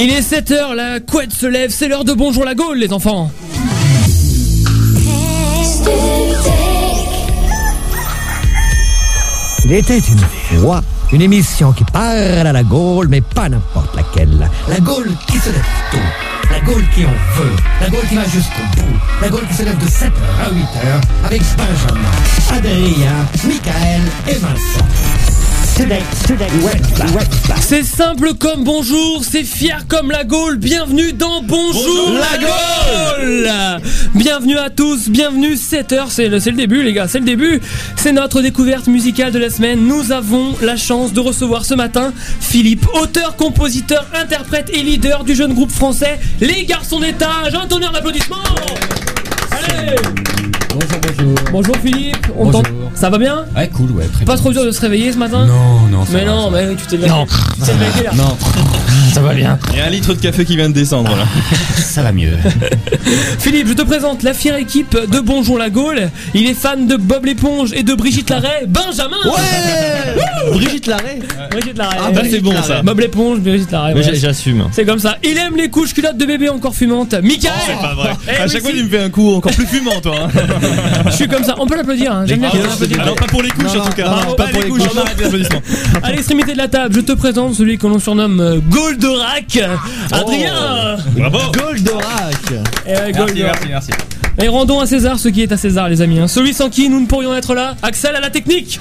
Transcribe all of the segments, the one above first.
Il est 7h, la couette se lève, c'est l'heure de Bonjour la Gaule, les enfants. Il était une fois une émission qui parle à la Gaule, mais pas n'importe laquelle. La Gaule qui se lève tôt. La Gaule qui en veut. La Gaule qui va jusqu'au bout. La Gaule qui se lève de 7h à 8h avec Benjamin, Adrien, Michael et Vincent. Today, today, C'est simple comme bonjour, c'est fier comme la Gaule. Bienvenue dans Bonjour, la Gaule. Bienvenue à tous, bienvenue 7h, c'est le, c'est le début les gars, c'est le début. C'est notre découverte musicale de la semaine. Nous avons la chance de recevoir ce matin Philippe, auteur, compositeur, interprète et leader du jeune groupe français Les Garçons d'étage. Un tonnerre d'applaudissements. Allez Bonjour, bonjour. Bonjour Philippe, on Bonjour. Ça va bien Ouais, cool, ouais, très Pas bien. trop dur de se réveiller ce matin Non, non, ça Mais va, non, ça va. mais oui, tu t'es levé. Non. Tu t'es levé là. Non, ça va bien. Il y a un litre de café qui vient de descendre là. Ça va mieux. Philippe, je te présente la fière équipe de Bonjour la Gaule. Il est fan de Bob l'éponge et de Brigitte Larrey. Benjamin Ouais Brigitte Larrey Brigitte Larrey. Ah bah c'est bon ça. Bob l'éponge, Brigitte Larrey. J'assume. C'est comme ça. Il aime les couches culottes de bébé encore fumantes. Michael Oh, C'est pas vrai. Eh à chaque fois, tu me fais un coup encore plus fumant, toi. hein. Je suis comme ça. On peut l'applaudir. Hein. J'aime bien qu'on l'applaudisse. non, pas pour les couches en tout cas. non, pas pas pour les couches. On arrête. À l'extrémité de la table, je te présente celui que l'on surnomme euh, Goldorak. Adrien Bravo. Goldorak. Eh ouais, Goldorak. merci. Et rendons à César ce qui est à César, les amis. hein. Celui sans qui nous ne pourrions être là. Axel à la technique.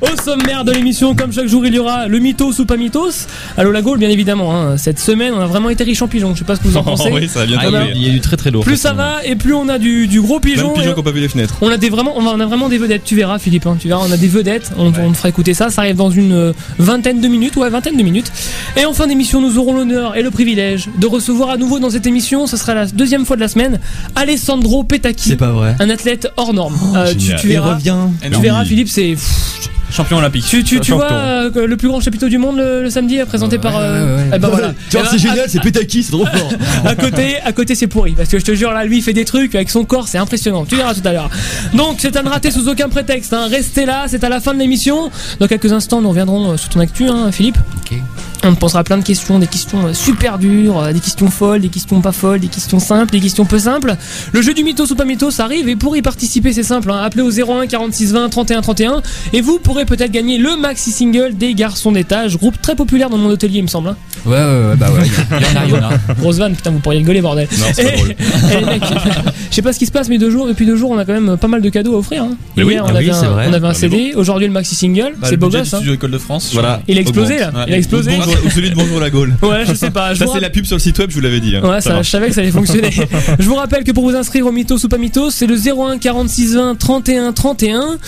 Au sommaire de l'émission, comme chaque jour, il y aura le mythos ou pas mythos. Allo la Gaule, bien évidemment. hein. Cette semaine, on a vraiment été riche en pigeons. Je sais pas ce que vous en pensez. Oh, oui, ça va bien Ah, tomber. il y a du très très lourd. Plus ça va et plus on a du, du gros pigeon. pigeons qui n'ont pas vu les fenêtres. on a des vraiment, on, va- on a vraiment des vedettes. Tu verras, Philippe. hein, tu verras, on a des vedettes. On, on te fera écouter ça. Ça arrive dans une euh, vingtaine de minutes, ouais, vingtaine de minutes. Et en fin d'émission, nous aurons l'honneur et le privilège de recevoir à nouveau dans cette émission. Ce sera la deuxième fois de la semaine, Alessandro Petacchi, pas vrai. un athlète hors norme. Euh, tu, génial. tu verras. revient. Tu verras, Philippe, c'est. pff, Champion olympique. Tu, tu, tu vois euh, le plus grand chapiteau du monde le, le samedi, présenté par. euh, ouais, ouais. eh ben voilà. Tu vois, c'est génial, c'est Petaki, c'est trop fort. à côté, à côté c'est pourri parce que je te jure là lui il fait des trucs avec son corps c'est impressionnant. Tu verras tout à l'heure. Donc c'est à ne rater sous aucun prétexte. Hein. Restez là, c'est à la fin de l'émission. Dans quelques instants nous reviendrons euh, sur ton actu, hein, Philippe. Ok. On posera plein de questions, des questions euh, super dures, euh, des questions folles, des questions pas folles, des questions simples, des questions peu simples. Le jeu du mythos ou pas mythos arrive et pour y participer c'est simple. Hein. Appelez au 01 46 20 31 31 et vous pourrez peut-être gagner le maxi single des garçons d'étage, groupe très populaire dans mon hôtelier il me semble. hein. Ouais, ouais, ouais, bah ouais, il y en a, il y en a. Grosse vanne, putain, vous pourriez rigoler, bordel. Non, c'est pas drôle. je sais pas ce qui se passe, mais deux jours, depuis deux jours, on a quand même pas mal de cadeaux à offrir. Hein. Mais oui, Hier, ah on, avait oui, un, c'est vrai. on avait un Ah, mais CD, aujourd'hui le maxi single, Bah, c'est le beau gosse. Hein. École de France. Voilà. Il a explosé, là. Il a explosé. Bonjour- Ou celui de Bonjour la Gaule. Ouais, je sais pas. Je Ça, c'est la pub sur le site web, je vous l'avais dit. hein. Ouais, Ça je savais que ça allait fonctionner. je vous rappelle que pour vous inscrire au Mythos ou pas Mythos, c'est le 01 46 20 31 31.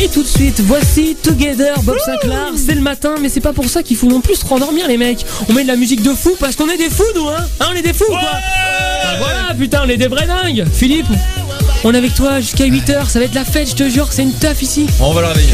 Et tout de suite, voici Together Bob Sinclair. C'est le matin, mais c'est pas pour ça qu'il faut non plus se rendormir, les mecs. On met de la musique de fou parce qu'on est des fous, nous, hein Hein, on est des fous, ou quoi Bah voilà, putain, on est des vrais dingues. Philippe, on est avec toi jusqu'à 8h, ça va être la fête, je te jure, c'est une teuf ici. On va le réveiller.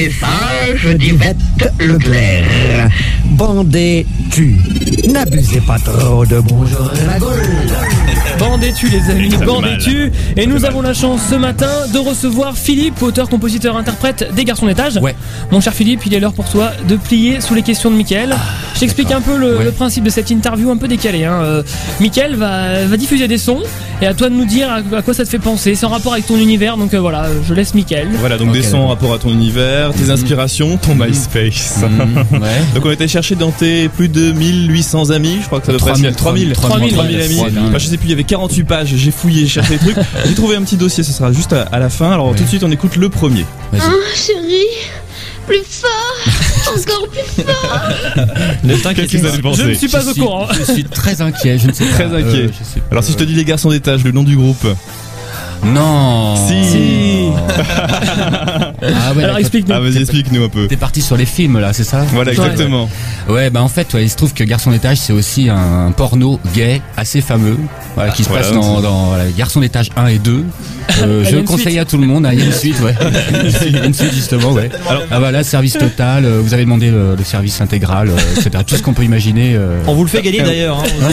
Message d'Yvette Leclerc. Bandez-tu. N'abusez pas trop de bonjour la Gaule. Bandez-tu les amis, bandez-tu Et nous avons la chance ce matin de recevoir Philippe, auteur, compositeur, interprète des Garçons d'étage. Ouais. Mon cher Philippe, il est l'heure pour toi de plier sous les questions de Mickaël. Je t'explique un peu le, Ouais. le principe de cette interview un peu décalée. Hein. Euh, Mickaël va, va diffuser des sons et à toi de nous dire à, à quoi ça te fait penser. C'est en rapport avec ton univers, donc euh, voilà, je laisse Mickaël. Voilà, donc des sons en rapport à ton univers, tes inspirations, ton MySpace. Mm, ouais. Donc on était chercher dans tes plus de 1800 amis, je crois que ça doit 3000, 3000, 3000, 3000 amis. 3000. Enfin, je sais plus, il y avait 48 pages, j'ai fouillé, j'ai cherché des trucs. J'ai trouvé un petit dossier, ce sera juste à, à la fin. Alors Ouais. tout de suite, on écoute le premier. Vas-y. Chérie, plus fort, encore plus fort. Qu'est-ce que vous allez Je ne suis pas au suis- courant. Je suis très inquiet, je ne sais pas. Très inquiet. Euh, je sais pas. Alors si je te dis les garçons d'étage, le nom du groupe. Non Si. Ah ouais, Alors explique-nous. Ah vas-y, explique-nous un peu. T'es parti sur les films là, c'est ça? Voilà, exactement. Ouais, bah en fait, ouais, il se trouve que Garçon d'étage, c'est aussi un porno gay assez fameux, voilà, qui se Voilà, passe dans, c'est- dans voilà, Garçon d'étage 1 et 2. Euh, je conseille suite. à tout le monde, hein, il y a une suite, ouais. Il y a une suite justement, ouais. Alors- ah voilà, service total, euh, vous avez demandé le, le service intégral, euh, etc. Tout ce qu'on peut imaginer. euh. On vous le fait gagner d'ailleurs. Hein.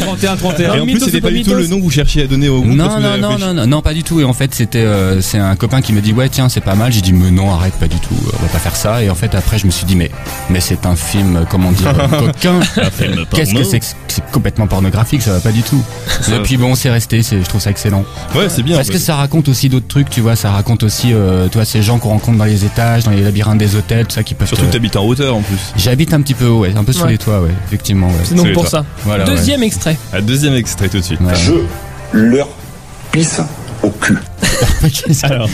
31, 31. Et en plus, c'était c'est pas du tout le nom que vous cherchiez à donner au groupe. Non, non, non, non, non, pas du tout. Et en fait, c'était, euh, c'est un copain qui me dit, ouais, tiens, c'est pas mal. J'ai dit, mais non, arrête, pas du tout. euh, On va pas faire ça. Et en fait, après, je me suis dit, mais, mais c'est un film, euh, comment dire, euh, coquin. Qu'est-ce que c'est que c'est complètement pornographique, ça va pas du tout. Et puis bon, c'est resté. C'est, je trouve ça excellent. Ouais, c'est bien. Parce que ça raconte aussi d'autres trucs, tu vois. Ça raconte aussi, euh, tu vois, ces gens qu'on rencontre dans les étages, dans les labyrinthes des hôtels, tout ça, qui peuvent. Surtout te- que t'habites en hauteur en plus. J'habite un petit peu, ouais, un peu sous Ouais. les toits, ouais, effectivement, ouais. C'est donc pour toi. ça. Voilà, ouais. Deuxième extrait. À deuxième extrait tout de suite. Ouais. Je leur pisse au cul. Alors,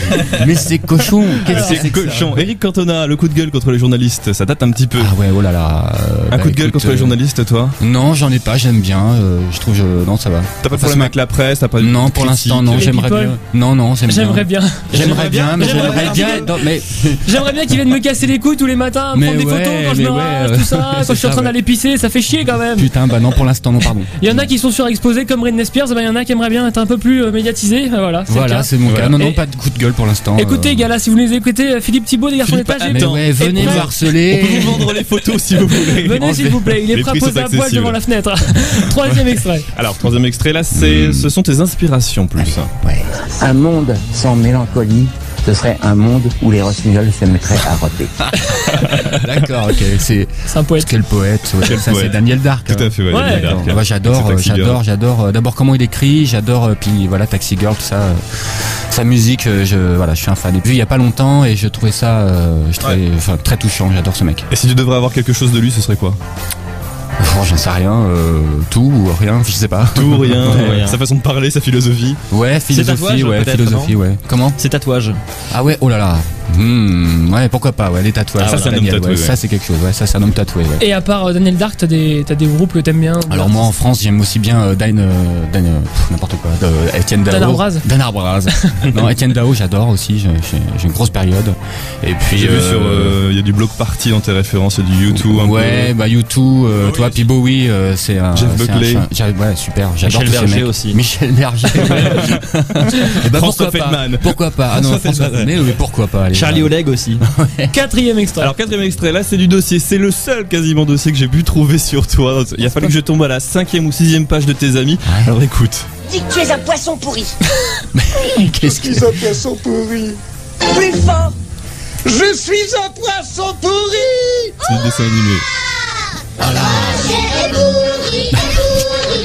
Mais c'est cochon. Qu'est-ce que c'est cochon. Eric Cantona, le coup de gueule contre les journalistes, ça date un petit peu. Ah ouais, oh là là. euh, un bah, coup de gueule écoute, contre les euh, journalistes, toi Non, j'en ai pas, j'aime bien. euh, je trouve, je... non, ça va. T'as pas de problème avec la presse, t'as pas de Non, pour l'instant, non, j'aimerais bien. Non, non. J'aimerais bien. J'aimerais bien, mais J'aimerais bien. mais J'aimerais bien qu'ils viennent me casser les couilles tous les matins, prendre des ouais, photos quand je me rase, euh, tout ça, quand je suis en train d'aller pisser, ça fait chier quand même. putain, bah non, pour l'instant, non, pardon. Il y en a qui sont surexposés comme Britney Spears, bah il y en a qui aimeraient bien être un peu plus médiatisés, voilà. Voilà, c'est mon Voilà. cas. Non, non, Et- pas de coup de gueule pour l'instant. Écoutez, euh, gars, là, si vous nous écoutez, euh, Philippe Thibault des garçons d'étage, Attends, ouais, venez et me prêt On harceler. peut vous vendre les photos si vous voulez. venez s'il vous plaît, il est Les prêt à poil devant la fenêtre. Troisième extrait. Alors, troisième extrait là, c'est, ce sont tes inspirations plus. Ouais. Un monde sans mélancolie, ce serait un monde où les rossignols se mettraient à roter. D'accord, ok. C'est un poète. quel poète. ouais, Quel ça, poète. c'est Daniel Dark. Tout à fait, ouais. Ouais. Daniel Dark. Moi j'adore, j'adore, j'adore. euh, D'abord comment il écrit, j'adore. euh, Puis voilà Taxi Girl, tout ça, euh, sa musique, je voilà, je suis un fan. Et puis il y a pas longtemps et je trouvais ça, euh, je trouvais, enfin, très touchant. J'adore ce mec. Et si tu devrais avoir quelque chose de lui, ce serait quoi? Oh, J'en sais rien, euh, tout ou rien, je sais pas. Tout, rien, rien. sa façon de parler, sa philosophie. Ouais, philosophie, tatouages, ouais, philosophie, ouais. Comment? C'est tatouage. Ah ouais, oh là là. Hmm, ouais, pourquoi pas, ouais, les tatouages. Ah, ça, c'est un homme tatoué, ouais, ouais. Ça c'est quelque chose, ouais, ça c'est un homme tatoué, ouais. Et à part euh, Daniel Dark, t'as des, t'as des groupes que t'aimes bien Alors moi en France j'aime aussi bien euh, Dan, euh, euh, n'importe quoi, de, Etienne Dao. Dan Arbraz. Dan Arbraz. non Etienne Dao j'adore aussi, j'ai- une grosse période. Et puis J'ai vu sur, il y a du bloc party dans tes références, il y a du YouTube un ouais, bah YouTube, euh, toi, puis Bowie, euh, c'est un. Jeff Buckley. ouais, super, j'adore Michel Berger aussi. Michel Berger. ouais. Ben, François pourquoi pas Feldman. Pourquoi pas? Ah non, François François Feldman, mais, oui, pourquoi pas allez, Charlie. Oleg aussi. Quatrième extrait. Alors quatrième extrait, là c'est du dossier, c'est le seul quasiment dossier que j'ai pu trouver sur toi. Il a fallu que je tombe à la cinquième ou sixième page de tes amis. Ouais. Alors écoute. Dis que tu es un poisson pourri. Qu'est-ce que un poisson pourri. Plus fort. Je suis un poisson pourri. C'est du dessin animé. Hey,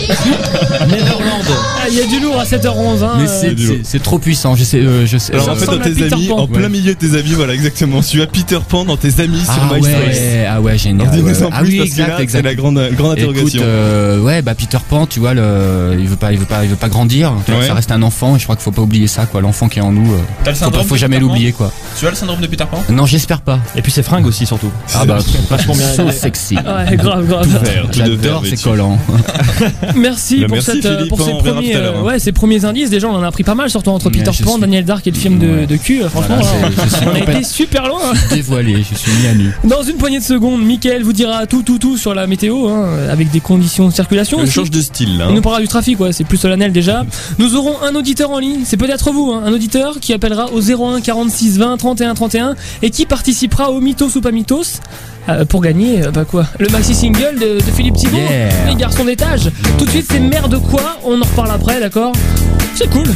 Neverland. Ah, Il y a du lourd à 7h11. Hein, Mais euh, c'est- trop puissant, je sais, euh, je sais. Alors en fait dans tes amis, Pan. en plein Ouais. milieu de tes amis, voilà exactement. Tu as Peter Pan dans tes amis sur ah MySpace. ouais, ah ouais, génial. Alors dis-nous ouais. en Ah plus oui, parce que exact, là, c'est exact. la grande, grande Écoute, interrogation. euh, ouais, bah Peter Pan, tu vois, le, il veut pas, il veut pas, il veut pas grandir. Tu vois, Ouais. Ça reste un enfant et je crois qu'il faut pas oublier ça, quoi. L'enfant qui est en nous, euh, T'as le faut, syndrome pas- faut de jamais Peter Pan l'oublier, quoi. Tu as le syndrome de Peter Pan? Non, j'espère pas. Et puis ses fringues aussi surtout. Ah bah, Vachement bien. sexy. Ouais, grave, grave. J'adore, mais c'est tu- collant. Merci Bah, pour, merci, cette, Philippe, pour ces, on premiers, hein. ouais, ces indices. Déjà, on en a appris pas mal, surtout entre Peter Pan, suis- Daniel Dark et le film de, Ouais. de cul. euh, Franchement, Voilà, euh, on a été super loin. Dévoilé, je suis mis à nu. Dans une poignée de secondes, Mickaël vous dira tout, tout, tout sur la météo, hein, avec des conditions de circulation. Aussi. change de style là. Il hein. nous parlera du trafic, ouais, c'est plus solennel déjà. Nous aurons un auditeur en ligne, c'est peut-être vous, hein, un auditeur qui appellera au 01 46 20 31 31 et qui participera au Mythos ou pas Mythos euh, pour gagner, euh, bah quoi, le maxi single de, de Philippe Thibault, Yeah. les garçons d'étage. Tout de suite, c'est merde quoi, on en reparle après, d'accord C'est cool.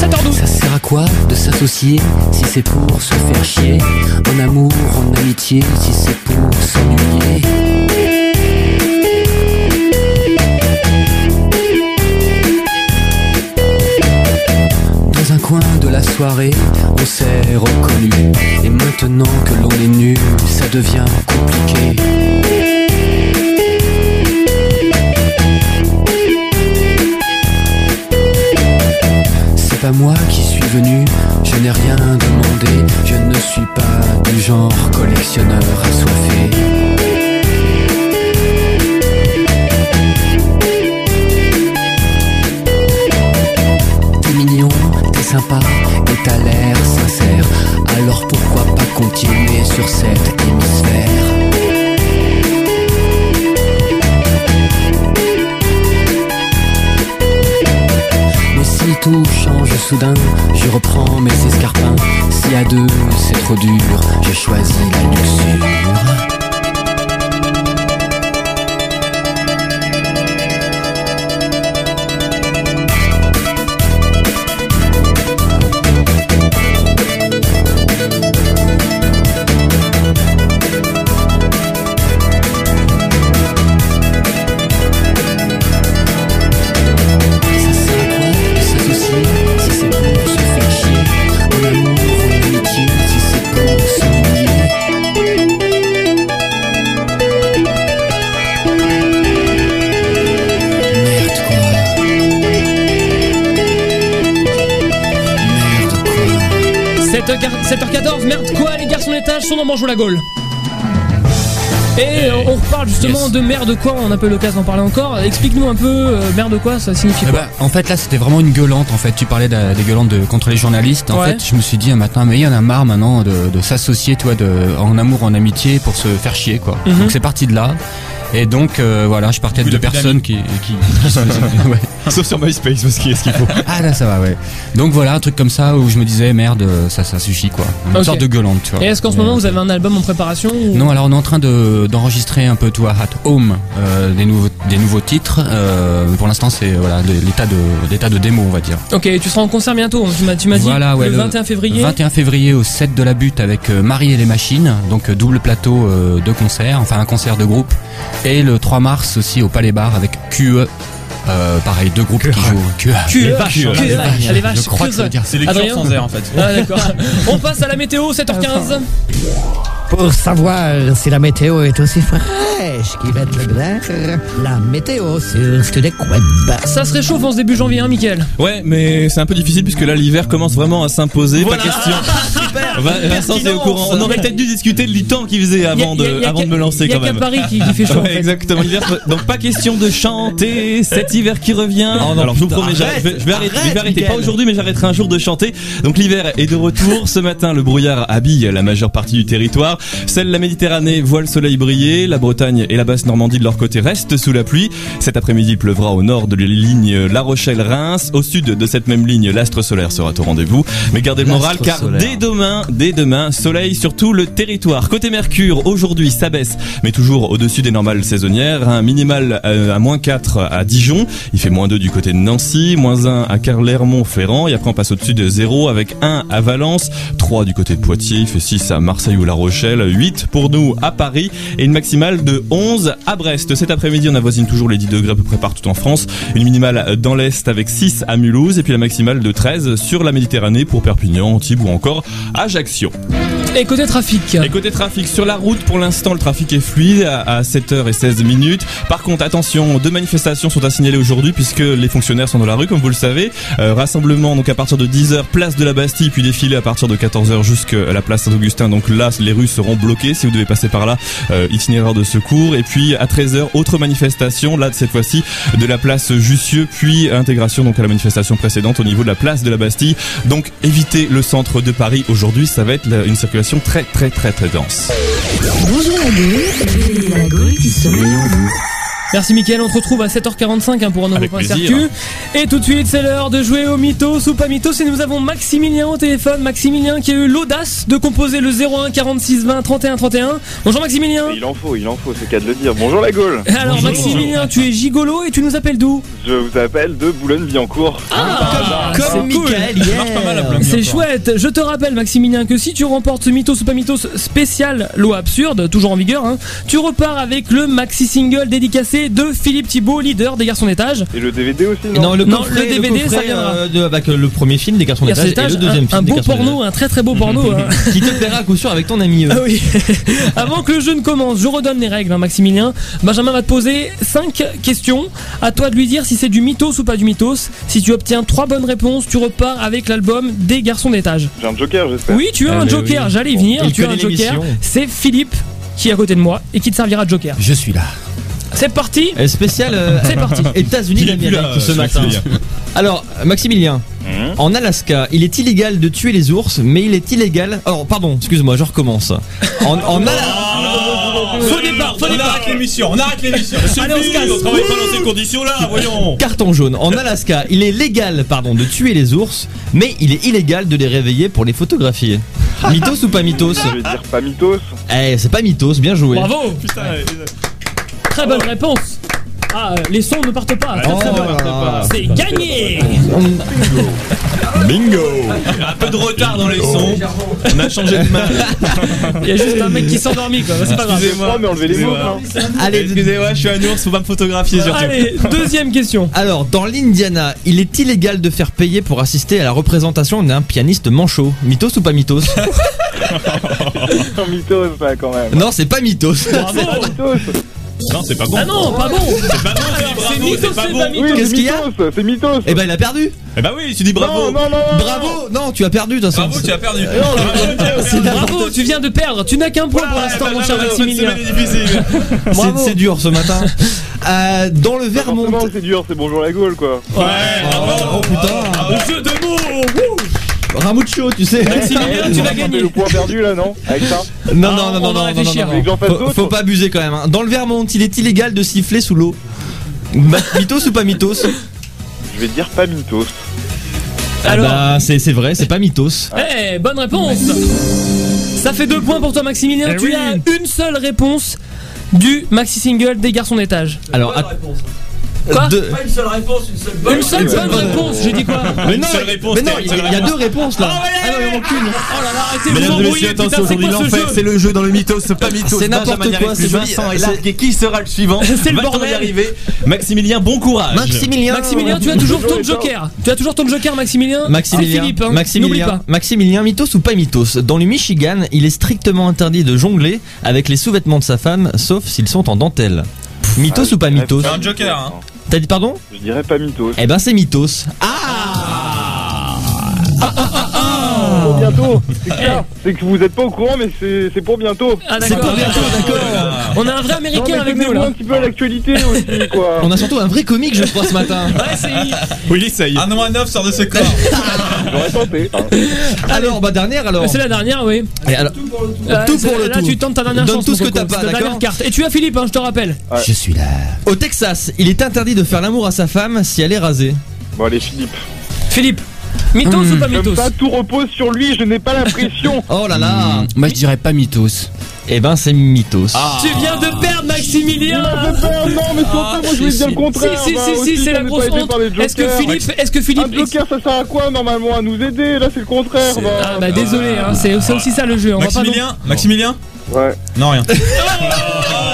7h12. Ça sert à quoi de s'associer si c'est pour se faire chier En amour, en amitié, si c'est pour s'ennuyer de la soirée, on s'est reconnu. Et maintenant que l'on est nu, ça devient compliqué. C'est pas moi qui suis venu, je n'ai rien demandé, je ne suis pas du genre collectionneur assoiffé. Soudain, la Gaule. Et euh, on reparle justement Yes. de merde quoi, on n'a pas eu l'occasion d'en parler encore. Explique-nous un peu euh, merde quoi, ça signifie Eh quoi ben, en fait, là, c'était vraiment une gueulante. En fait, tu parlais de- des gueulantes de, contre les journalistes. En Ouais. fait, je me suis dit un matin, mais il y en a marre maintenant de, de s'associer, toi, de, en amour, en amitié, pour se faire chier, quoi. Mhm. Donc c'est parti de là. Et donc euh, voilà, je partais de deux personnes qui, qui, qui se faisaient- ouais. Sauf sur MySpace parce qu'il y a ce qu'il faut. Ah là, ça va, ouais. Donc voilà, un truc comme ça où je me disais merde, ça, ça suffit, quoi. Une Ok. sorte de gueulante, tu vois. Et est-ce qu'en ce Mais- moment vous avez un album en préparation ou- Non, alors on est en train de d'enregistrer un peu toi at home euh, des nouveaux des nouveaux titres. Euh, pour l'instant, c'est voilà l'état de l'état de démo, on va dire. Ok, tu seras en concert bientôt, tu m'as tu m'as dit ouais, le 21 février. 21 février au 7 de la butte avec euh, Marie et les machines, donc euh, double plateau euh, de concert, enfin un concert de groupe. Et le 3 mars aussi au Palais Bar avec QE. Euh, pareil, deux groupes qui jouent. Les vaches, les vaches. les vaches, Je crois que ça veut dire. C'est les cures sans air en fait. Ah d'accord. On passe à la météo, 7h15. Pour savoir si la météo est aussi fraîche qu'Yvette Leclerc, la météo sur Studec Web. Ça se réchauffe en ce début janvier, hein, Mickaël? Ouais, mais c'est un peu difficile puisque là l'hiver commence vraiment à s'imposer. Pas question. Vincent, t'es au courant. On aurait peut-être dû discuter du temps qu'il faisait avant Y a- y a- de, y a avant de qu'à- me lancer y a quand qu'à même. Paris qui, qui fait chaud. en Ouais, fait. exactement. Donc pas question de chanter cet hiver qui revient. Non, Alors je vous promets, je vais, je vais arrêter, je vais arrêter. Mickaël. pas aujourd'hui, mais j'arrêterai un jour de chanter. Donc l'hiver est de retour. Ce matin, le brouillard habille la majeure partie du territoire. Celle de la Méditerranée voit le soleil briller. La Bretagne et la basse Normandie de leur côté restent sous la pluie. Cet après-midi, il pleuvra au nord de la ligne La Rochelle-Reims. Au sud de cette même ligne, l'astre solaire sera au rendez-vous. Mais gardez le moral, car dès demain, dès demain, soleil sur tout le territoire. Côté Mercure, aujourd'hui, ça baisse, mais toujours au-dessus des normales saisonnières. Un minimal euh, à moins 4 à Dijon. Il fait moins 2 du côté de Nancy, moins 1 à Clermont-Ferrand. Et après, on passe au-dessus de 0 avec 1 à Valence, 3 du côté de Poitiers. Il fait 6 à Marseille ou La Rochelle, 8 pour nous à Paris et une maximale de 11 à Brest. Cet après-midi, on avoisine toujours les 10 degrés à peu près partout en France. Une minimale dans l'Est avec 6 à Mulhouse et puis la maximale de 13 sur la Méditerranée pour Perpignan, Antibes ou encore Ajaccio. Et côté trafic Et côté trafic, sur la route, pour l'instant, le trafic est fluide à, à 7h16 minutes. Par contre, attention, deux manifestations sont à signaler aujourd'hui puisque les fonctionnaires sont dans la rue, comme vous le savez. Euh, rassemblement donc à partir de 10h, place de la Bastille, puis défilé à partir de 14h jusqu'à la place Saint-Augustin. Donc là, les rues seront bloquées si vous devez passer par là. Euh, itinéraire de secours. Et puis à 13h, autre manifestation, là cette fois-ci de la place Jussieu, puis intégration donc à la manifestation précédente au niveau de la place de la Bastille. Donc évitez le centre de Paris aujourd'hui, ça va être la- une circulation très très très très dense. Bonjour la Gaule, la Gaule qui sommeille en vous. Merci Mickaël, on te retrouve à 7h45 hein, pour un nouveau Avec point plaisir. circuit. Et tout de suite, c'est l'heure de jouer au mythos ou pas mythos. Et nous avons Maximilien au téléphone. Maximilien qui a eu l'audace de composer le 01 46 20 31 31. Bonjour Maximilien. Il en faut, il en faut, c'est qu'à de le dire. Bonjour la Gaule Alors Maximilien, tu es gigolo et tu nous appelles d'où? Je vous appelle de Boulogne-Billancourt. Ah, Comme c'est cool. Michael hier. C'est chouette. Je te rappelle, Maximilien, que si tu remportes ce mythos ou pas mythos spécial loi absurde, toujours en vigueur, hein, tu repars avec le maxi single dédicacé de Philippe Thibault, leader des garçons d'étage. Et le DVD aussi, non, Non, le Non, coffret, le DVD, ça coffret, viendra. euh, de- avec euh, le premier film des garçons d'étage et le deuxième un, film un des beau garçons porno, un très très beau porno. hein. qui te plaira à coup sûr avec ton ami. euh. Ah oui. Avant que le jeu ne commence, je redonne les règles, hein, Maximilien. Benjamin va te poser 5 questions. À toi de lui dire si c'est du mythos ou pas du mythos. Si tu obtiens 3 bonnes réponses, tu repars avec l'album des garçons d'étage. J'ai un joker, j'espère. Oui, tu as Ah, un mais joker, oui. j'allais y venir. Tu as un joker. C'est Philippe qui est à côté de moi et qui te servira de joker. Je suis là. C'est parti. Euh, Spécial euh, C'est parti. États-Unis d'Amérique ce ce matin. Maximilien. Alors, Maximilien, Hum en Alaska, il est illégal de tuer les ours, mais il est illégal. Alors, pardon, excuse-moi, je recommence. En, en Ala- Faux départ, faux départ. l'émission, on arrête l'émission. Allez, on se casse. On travaille pas dans ces conditions-là, voyons Carton jaune. En Alaska, il est légal, pardon, de tuer les ours, mais il est illégal de les réveiller pour les photographier. Mythos ou pas mythos Je vais dire pas mythos. Eh, c'est pas mythos, bien joué. Bravo. Très bonne réponse. Ah, euh, les sons ne partent pas. Très, très Oh. C'est gagné. Bingo Un peu de retard dans les sons. On a changé de main. Il y a juste un mec qui s'est endormi quoi. C'est pas grave. Oh, mais enlevez les mots, hein. Allez, Excusez-moi, je suis un ours, faut pas me photographier surtout. Allez, deuxième question. Alors, dans l'Indiana, il est illégal de faire payer pour assister à la représentation d'un pianiste manchot. Mythos ou pas mythos? Mythos, ça, quand même. Non, c'est pas mythos. Bravo. Mythos Non, c'est pas bon. Ah non, pas bon. C'est pas bon, Alors, bravo, c'est mythos, c'est pas mythos. Qu'est-ce c'est qu'il y a c'est mythos Eh ben, il a perdu. Eh bah oui, tu dis bravo. Non, non, non, Bravo. Non, tu as perdu de toute façon. Bravo, tu as perdu. C'est n'importe- Bravo, tu viens de perdre. Tu n'as qu'un point pour l'instant, mon cher Maximilien. C'est- dur ce matin. Euh, dans le Vermont. C'est dur, c'est bonjour la Gaule, quoi. Ouais. Oh putain. Le jeu de mots. Ramucho, tu sais. Maximilien, tu C'est gagné. le point perdu, là, non Avec ça Non, Ah, non, non, on non, non, non, Faut, pas abuser quand même. hein. Dans le Vermont, il est illégal de siffler sous l'eau. Ma- Mythos ou pas mythos? Je vais dire pas mythos. Alors, Bah, c'est vrai, c'est pas mythos. eh, bonne réponse. Ça fait deux points pour toi, Maximilien. Eh tu oui. as une seule réponse du maxi single des garçons d'étage. Alors, att- Quoi deux- Une seule bonne réponse. J'ai dit quoi Mais non, seule réponse, mais non, une il seule y a réponse. deux réponses là. Ah non, il en manque une. Oh là là, arrêtez de Mesdames vous et messieurs, embrouiller. attention, aujourd'hui l'enfer, jeu c'est le jeu dans le mythos, pas mythos. C'est n'importe quoi, c'est. Vincent. Et qui sera le suivant C'est le bordel. y arriver Maximilien, bon courage. Maximilien. Maximilien, tu as toujours ton joker. Tu as toujours ton joker, Maximilien. Maximilien, C'est Philippe, hein. Maximilien, pas. Maximilien, mythos ou pas mythos Dans le Michigan, il est strictement interdit de jongler avec les sous-vêtements de sa femme, sauf s'ils sont en dentelle. Mythos ou pas mythos C'est un joker, hein. T'as dit pardon? Je dirais pas mythos. Eh ben c'est mythos. Pour bientôt, c'est clair. C'est que vous êtes pas au courant, mais c'est c'est pour bientôt. Ah C'est d'accord. pour bientôt, d'accord. On a un vrai américain avec nous là. un petit peu à l'actualité aussi, quoi. On a surtout un vrai comique, je crois, ce matin. Ouais, c'est. Oui, il essaye. Un noix neuf sort de ce corps. J'aurais tenté. hein. Alors, bah dernière alors. C'est la dernière, oui. Et alors, Euh, tout pour le là, tout. tu tentes ta dernière Donne chance. tout mon ce que t'as pas, d'accord carte. Et tu as Philippe, hein, je te rappelle. Je suis là. Au Texas, il est interdit de faire l'amour à sa femme si elle est rasée. Bon, allez, Philippe. Philippe, mythos ou pas Comme mythos ça, tout repose sur lui, je n'ai pas l'impression. Oh là là. Moi je dirais pas mythos. Eh ben c'est mythos. Tu viens de perdre Maximilien non, mais surtout, moi je voulais dire le Si, contraire. si, bah, si, aussi, si, c'est la grosse pas honte. Est-ce que. Philippe, est-ce que Un Philippe. joker, ça sert à quoi normalement À nous aider Là, c'est le contraire. bah. Ah bah désolé, hein, c'est aussi ça le jeu. On va pas Maximilien Maximilien Ouais. Non, rien.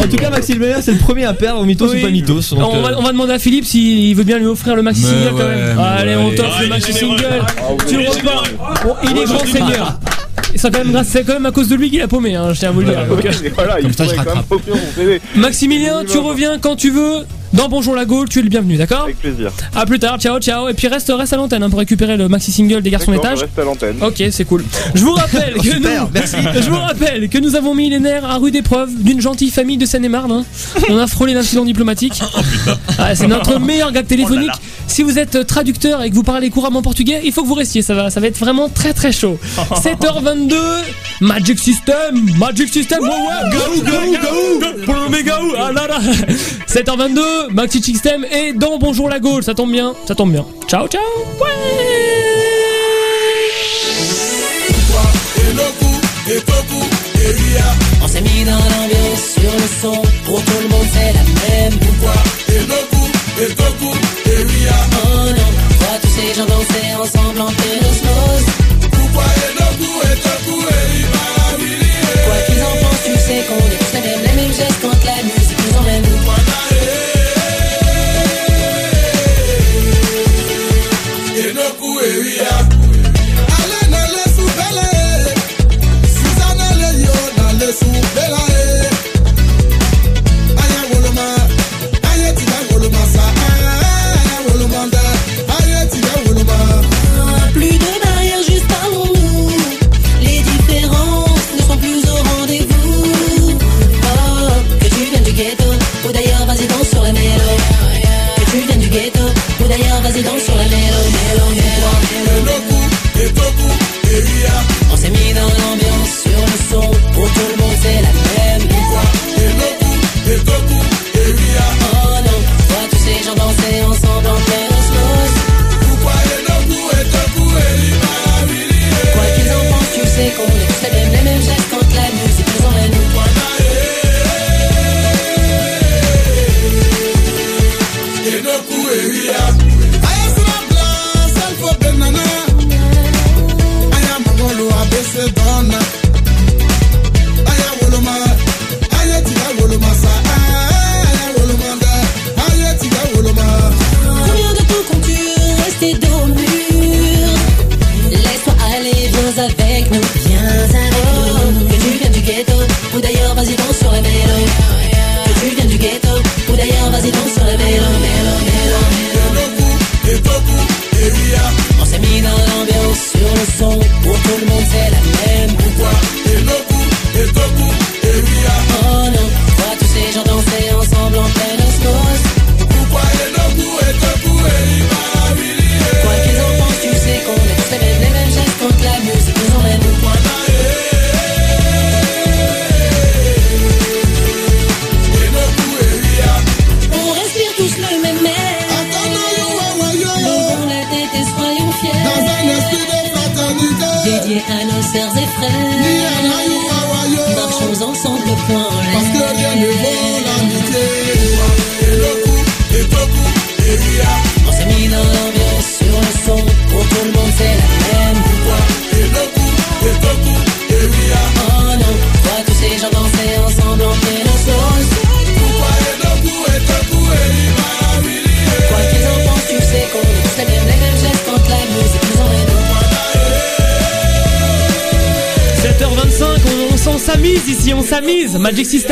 En tout cas, Maximilien, c'est le premier à perdre, mythos Oui. ou pas mythos. donc, on, va, euh, on va demander à Philippe s'il veut bien lui offrir le maxi Mais single quand ouais, même. mais Allez, ouais. on t'offre Ah, le il est maxi généreux. single. tu le. Bon, il est grand seigneur. C'est quand, même grâce- c'est quand même à cause de lui qu'il a paumé, hein, je tiens à vous le dire. Donc, euh, Voilà, il Comme ça, je pourrait quand même rattrape. offrir mon CD. Maximilien, tu reviens quand tu veux. Dans Bonjour la Gaule, tu es le bienvenu, d'accord Avec plaisir. À plus tard, ciao, ciao. Et puis reste, reste à l'antenne hein, pour récupérer le maxi single des garçons d'étage. reste à l'antenne. Ok, c'est cool. Je vous rappelle que Super, nous, merci. je vous rappelle que nous avons mis les nerfs à rude épreuve d'une gentille famille de Seine-et-Marne. hein. On a frôlé l'incident diplomatique. Ah, c'est notre meilleur gag téléphonique. Si vous êtes traducteur et que vous parlez couramment portugais, il faut que vous restiez. Ça va, ça va être vraiment très très chaud. 7h22, Magic System, Magic System, ouais ouais, gaou gaou gaou, pour le méga ou, ah là là. 7h22, Magic System et dans Bonjour la Gaule, ça tombe bien, ça tombe bien. Ciao ciao. On s'est mis dans l'ambiance sur le son. Pour tout le monde c'est la même. Pourquoi? Oh non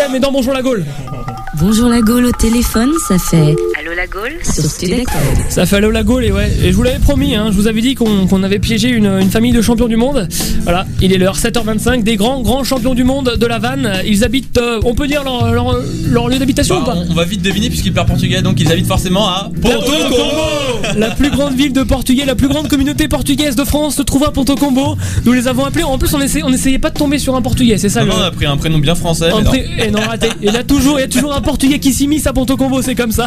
System et dans Bonjour la Gaule. Bonjour la Gaule au téléphone, ça fait Allô la Gaule sur. Ça fait allô la Gaule et ouais. Et je vous l'avais promis, hein, je vous avais dit qu'on qu'on avait piégé une, une famille de champions du monde. Voilà, il est l'heure 7h25, des grands grands champions du monde de la vanne. Ils habitent, euh, on peut dire leur, leur, leur lieu d'habitation Bah, ou pas on, on va vite deviner puisqu'ils parlent portugais donc ils habitent forcément à Porto Combo La plus grande ville de Portugais, la plus grande communauté portugaise de France se trouve à Ponto Combo. Nous les avons appelés. En plus, on essayait, on essayait pas de tomber sur un portugais, c'est ça Non, le. non, on a pris un prénom bien français. Un pré- eh non, raté. Il y a toujours, il y a toujours un portugais qui s'immisce à Ponto Combo, c'est comme ça.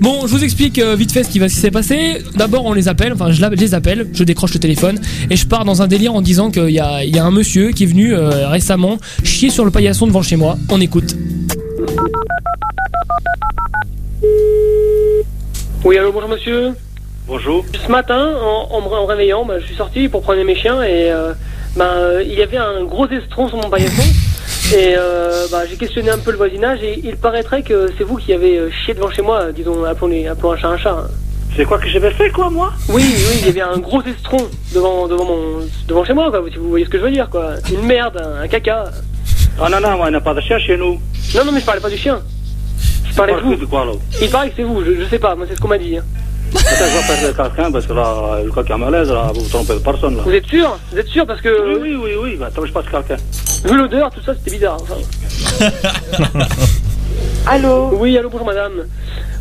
Bon, je vous explique euh, vite fait ce qui va ce qui s'est passé. D'abord, on les appelle, enfin, je les appelle, je décroche le téléphone et je pars dans un délire en disant qu'il y a, il y a un monsieur qui est venu euh, récemment chier sur le paillasson devant chez moi. On écoute. Oui, allô, bonjour monsieur. Bonjour. Ce matin, en, en me réveillant, bah, je suis sorti pour prendre mes chiens et euh, bah, il y avait un gros estron sur mon paillasson. Et euh, bah, j'ai questionné un peu le voisinage et il paraîtrait que c'est vous qui avez euh, chié devant chez moi, euh, disons, appelons, appelons un chat un chat. hein. C'est quoi que j'avais fait, quoi, moi? Oui, oui, il y avait un gros estron devant, devant, mon, devant chez moi, quoi, si vous voyez ce que je veux dire, quoi. Une merde, un, un caca. Ah non, non, on n'a pas de chien chez nous. Non, non, mais je parlais pas du chien. Je parlais de Parle vous. de quoi, là Il paraît que c'est vous, je, je sais pas, moi c'est ce qu'on m'a dit. hein. Attends, je vais appeler quelqu'un parce que là, le qui a malaise, là, vous vous trompez de personne, là. Vous êtes sûr? Vous êtes sûr Parce que. Oui, oui, oui, oui, bah, attends, je passe quelqu'un. Vu l'odeur, tout ça, c'était bizarre. enfin. Allô Oui, allô, bonjour madame.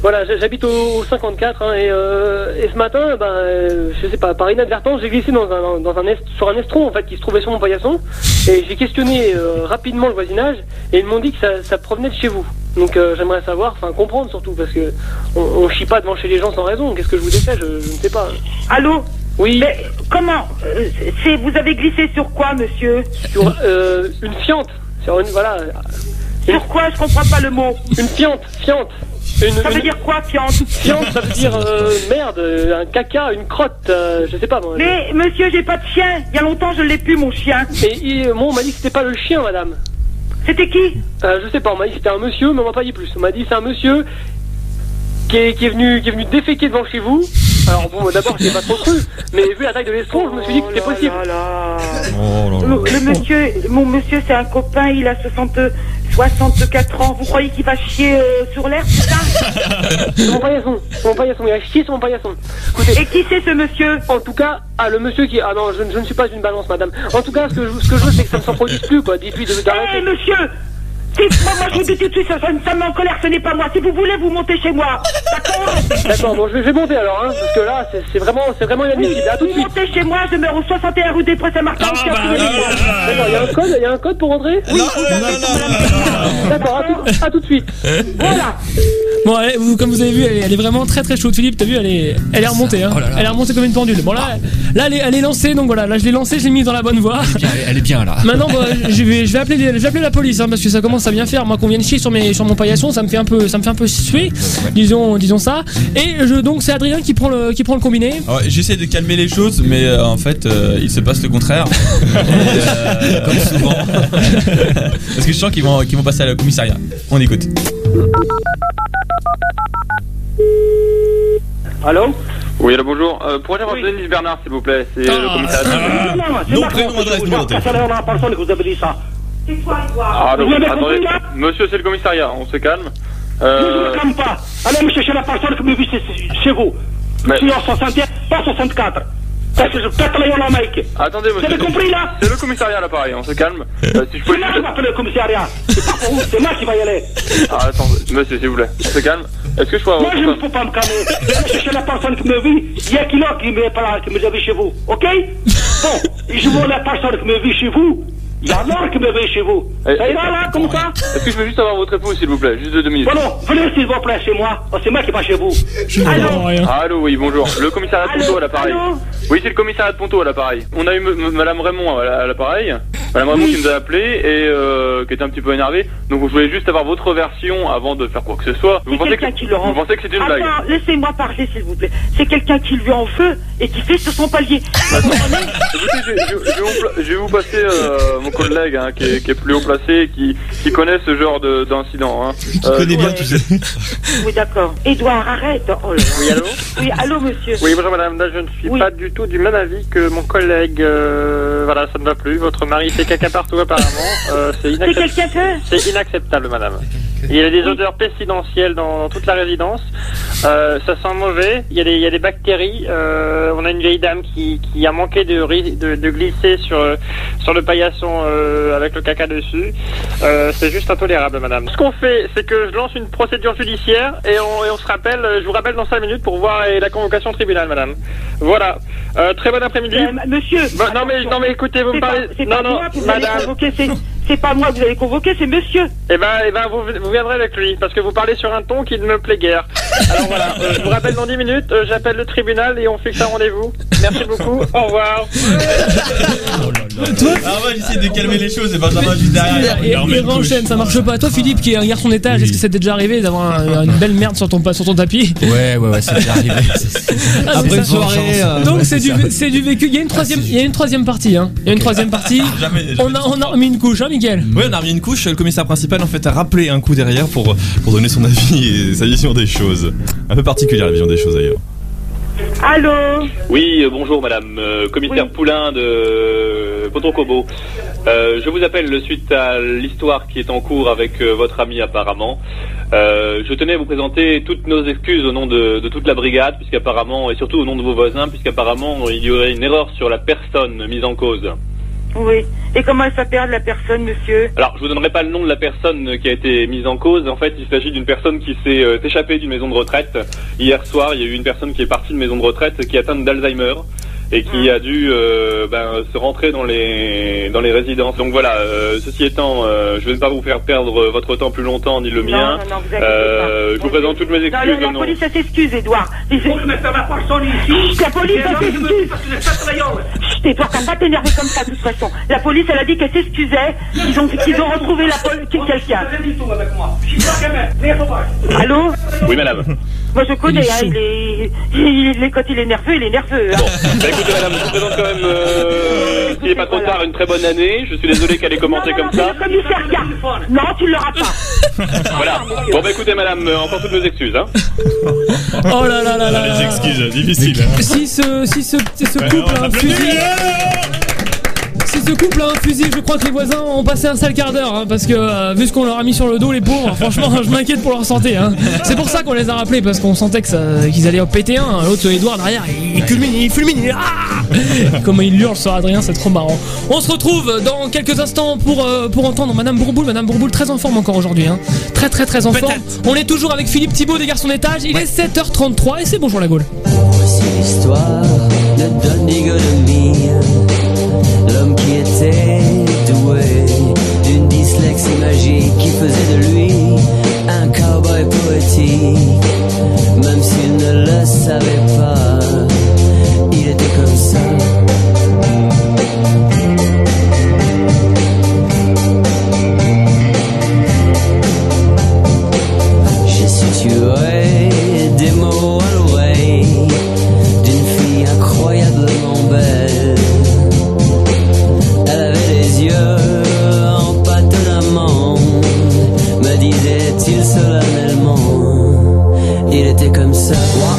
Voilà, j'habite au, au 54 hein, et, euh, et ce matin, ben, euh, je sais pas, par inadvertance, j'ai glissé dans un, dans un est, sur un estron en fait qui se trouvait sur mon paillasson et j'ai questionné euh, rapidement le voisinage et ils m'ont dit que ça, ça provenait de chez vous. Donc euh, j'aimerais savoir, enfin comprendre surtout parce que on, on chie pas devant chez les gens sans raison. Qu'est-ce que je vous ai fait? Je, je ne sais pas. Allô Oui. Mais comment c'est Vous avez glissé sur quoi, monsieur? Sur euh, une fiente. Sur une voilà. Sur quoi Je comprends pas le mot? Une fiente, fiente. Une, Ça veut dire quoi, fiante Fiente, ça veut dire euh, merde, euh, un caca, une crotte, euh, je sais pas moi. Mais monsieur, j'ai pas de chien. Il y a longtemps, je l'ai plus, mon chien. Et, et, moi, on m'a dit que c'était pas le chien, madame. C'était qui? Euh, Je sais pas, on m'a dit que c'était un monsieur, mais on m'a pas dit plus. On m'a dit c'est un monsieur qui est, qui est venu qui est venu déféquer devant chez vous. Alors bon, d'abord, je l'ai pas trop cru, mais vu la taille de l'estron, je me suis dit que c'était possible. Le, le monsieur, mon monsieur, c'est un copain. Il a 60, 64 ans. Vous croyez qu'il va chier euh, sur l'air, c'est ça? C'est mon paillasson, c'est mon paillasson, il a chié sur mon paillasson. Écoutez, Et qui c'est ce monsieur? En tout cas, ah, le monsieur qui. Ah non, je, ne- je ne suis pas une balance, madame. En tout cas, ce que je, ce que je veux, c'est que ça ne s'en produise plus, quoi. Dites-lui de- Hé, d'arrêter. monsieur si, moi, moi, je vous dis tout de suite, ça, ça, ça me met en colère, ce n'est pas moi. Si vous voulez, vous montez chez moi. D'accord bon, je vais, monter alors, hein, parce que là, c'est c'est vraiment, c'est vraiment inadmissible. À tout de suite. montez chez moi, je meurs au 61 rue des Prés Saint-Martin. Ah, bah, euh. D'accord, il y a un code, il y a un code pour rentrer Oui, D'accord, à tout, à tout de suite. Voilà. Bon, elle- vous- comme vous avez vu, elle est, elle est vraiment très très chaude. Philippe, t'as vu, elle est, elle est remontée. Hein. Elle est remontée comme une pendule. Bon, là, là elle, est, elle est lancée, donc voilà, là je l'ai lancée, je l'ai mise dans la bonne voie. Bien, elle est bien là. Maintenant, bah, je, vais, je, vais appeler, je vais appeler la police hein, parce que ça commence à bien faire. Moi, qu'on vienne chier sur, mes, sur mon paillasson, ça me fait un peu, ça me fait un peu suer, disons, disons ça. Et je, donc, c'est Adrien qui prend le, qui prend le combiné. Alors, J'essaie de calmer les choses, mais euh, en fait, euh, il se passe le contraire. Et, euh, comme souvent. Parce que je sens qu'ils vont, qu'ils vont passer à la commissariat. On écoute. Allô? Oui, alors bonjour. Euh, Pourrais-je avoir Denis Bernard, s'il vous plaît C'est le commissariat. Non, non, prénom, adresse, numéro de téléphone. la personne que vous avez dit ça. C'est toi, Edouard. Ah, donc, attendez. Monsieur, c'est le commissariat, on se calme. Je ne Euh, me calme pas. Allez me chercher la personne qui me vit chez- vous. Mais- Je suis en 61, pas 64. Parce que je pète la gueule en mec. attendez, Vous monsieur. avez compris là C'est le commissariat à l'appareil, on se calme. Euh, si je C'est peux. moi qui vais appeler le commissariat. C'est pas pour vous, c'est moi qui va y aller. Ah, attendez, monsieur, s'il vous plaît. On se calme. Est-ce que je peux avoir Moi je ne peux pas me calmer. Allez chercher la personne qui me vit. Il y a qui là qui me, qui me vit chez vous. Ok? Bon, je vois la personne qui me vit chez vous. Il y a qui me vit chez vous. Eh, Ça ira là, comme ça Est-ce que je peux juste avoir votre épouse, s'il vous plaît Juste de deux minutes. Bon, non, venez s'il vous plaît chez moi. Oh, c'est moi qui va chez vous. comprends rien. Allô, oui, bonjour. Le commissariat de Allô, Ponto à l'appareil. allô Oui, c'est le commissariat de Ponto à l'appareil. On a eu Madame Raymond à la- à l'appareil. Madame Raymond qui nous a appelé et euh, qui était un petit peu énervée. Donc, je voulais juste avoir votre version avant de faire quoi que ce soit. Vous C'est pensez que, qui le rend. vous pensez que c'est une blague Attends, laissez-moi parler, s'il vous plaît. C'est quelqu'un qui lui en veut et qui fait sur son palier. Écoutez, je, je- je vais vous pla- je vais vous passer euh, mon collègue hein, qui, est, qui est plus haut placé, qui, qui connaît ce genre de- d'incident. Hein. Qui connaît bien tout ça. Oui, d'accord. Edouard, arrête. Oh. Oui, allô Oui, allô, monsieur. Oui, bonjour madame, là je ne suis Oui. pas du tout du même avis que mon collègue. euh, voilà, ça ne va plus. Votre mari fait caca partout apparemment. Euh, C'est inacceptable, madame. Il y a des odeurs pestilentielles dans, dans toute la résidence. Euh, ça sent mauvais. Il y a des, il y a des bactéries. Euh, on a une vieille dame qui, qui a manqué de, de, de glisser sur, sur le paillasson euh, avec le caca dessus. Euh, c'est juste intolérable, madame. Ce qu'on fait, c'est que je lance une procédure judiciaire et on, et on se rappelle, je vous rappelle dans 5 minutes pour voir la convocation au tribunal, madame. Voilà. Euh, très bon après-midi. Euh, monsieur. Bah, non mais non mais écoutez, vous me pas, parlez. Non pas non, vous allez madame. C'est, pas moi que vous allez convoquer, c'est monsieur. Eh ben, eh ben vous, vous viendrez avec lui, parce que vous parlez sur un ton qui ne me plaît guère. Alors voilà, euh, je vous rappelle dans 10 minutes, euh, j'appelle le tribunal et on fixe un rendez-vous. Merci beaucoup, au revoir. Toi Ah ouais, j'essaie de calmer les choses et Benjamin juste derrière. Et, et enchaîne, ça marche pas. Toi, Philippe, qui est un garçon d'étage, est-ce que ça t'est déjà arrivé d'avoir un- une belle merde sur ton, sur ton tapis? Ouais, ouais, ouais, c'est déjà arrivé. Ah, Après c'est une soirée. euh, Donc ouais, c'est du, c'est du vécu. Il y a une troisième, il y a une troisième partie. Hein. Il y a une troisième partie. On a, on a remis une couche, hein, Oui, on a remis une couche. Le commissaire principal en fait a rappelé un coup derrière pour, pour donner son avis et sa vision des choses. Un peu particulière la vision des choses d'ailleurs. Allô Oui, euh, bonjour madame, euh, commissaire Poulain de euh, Potoncobo. Euh, je vous appelle suite à l'histoire qui est en cours avec euh, votre ami apparemment. Euh, je tenais à vous présenter toutes nos excuses au nom de, de toute la brigade, puisqu'apparemment, et surtout au nom de vos voisins, puisqu'apparemment il y aurait une erreur sur la personne mise en cause. Oui. Et comment elle s'appelle la personne, monsieur Alors, je vous donnerai pas le nom de la personne qui a été mise en cause. En fait, il s'agit d'une personne qui s'est euh, échappée d'une maison de retraite. Hier soir, il y a eu une personne qui est partie de maison de retraite qui est atteinte d'Alzheimer et qui a dû euh, ben, se rentrer dans les dans les résidences. Donc voilà. euh, ceci étant, euh, je ne vais pas vous faire perdre votre temps plus longtemps ni le mien. non, non, vous Euh, je vous présente toutes mes Non, excuses la, nom. police, s'excuse, Edouard. Ici. La police, s'excuse. Chut, Edouard, t'as pas t'énerver comme ça, de toute façon. La police, elle a dit qu'elle s'excusait. Ils ont, qu'ils ont retrouvé la pol- quelqu'un. Allô Oui, madame. Moi, je connais, hein, il est, il est, quand il est nerveux, il est nerveux. hein. Écoutez madame, je vous présente quand même, euh, s'il n'est pas trop tard, une très bonne année. Je suis désolé qu'elle ait commencé comme ça. Non, tu ne l'auras pas. Voilà. Bon bah écoutez madame, euh, encore toutes nos excuses. Hein. Oh là là là là là. Les excuses difficiles. hein. Si ce, si ce, si ce couple a un fusil. Ce couple a un fusil, je crois que les voisins ont passé un sale quart d'heure, hein, parce que euh, vu ce qu'on leur a mis sur le dos, les pauvres, franchement, je m'inquiète pour leur santé. Hein. C'est pour ça qu'on les a rappelés, parce qu'on sentait que ça- qu'ils allaient en péter un. L'autre, Edouard derrière, il culmine, il fulmine, il- ah Comment il hurle sur Adrien, c'est trop marrant. On se retrouve dans quelques instants pour, euh, pour entendre Madame Bourboule. Madame Bourboule, très en forme encore aujourd'hui. Hein. Très très très en forme. On est toujours avec Philippe Thibault des Garçons d'étage. Il est 7h33 et c'est bonjour la Gaule. Voici l'histoire de Don dyslexie magique qui faisait de lui un cowboy poétique. Même s'il ne le savait pas, il était comme ça. Était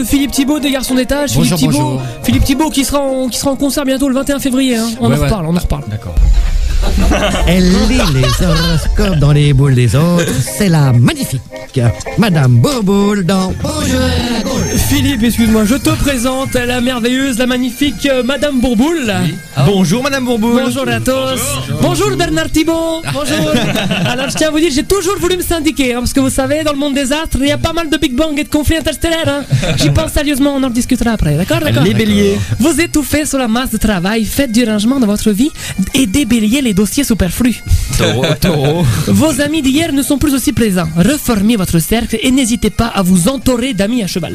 de Philippe Thibault des Garçons d'étage. Philippe Bonjour, Thibault, bonjour. Philippe Thibault qui sera en, qui sera en concert bientôt le 21 février. hein. On Ouais, en ouais. reparle, on en reparle. D'accord. Elle lit les horoscopes dans les boules des autres. C'est la magnifique Madame Bourboule dans Bonjour. Philippe, excuse-moi, je te présente la merveilleuse, la magnifique euh, Madame Bourboule. Bonjour Madame Bourboule. Bonjour à tous. Bonjour, Bernard Thibault. Bonjour. Alors je tiens à vous dire, j'ai toujours voulu me syndiquer, hein, parce que vous savez, dans le monde des astres, il y a pas mal de Big Bang et de conflits interstellaires. hein. J'y pense sérieusement, on en discutera après, d'accord d'accord Les béliers. Vous étouffez sur la masse de travail, faites du rangement dans votre vie et déblayez les dossiers superflus. Taureau. Taureau. Vos amis d'hier ne sont plus aussi présents. Reformez votre cercle et n'hésitez pas à vous entourer d'amis à cheval.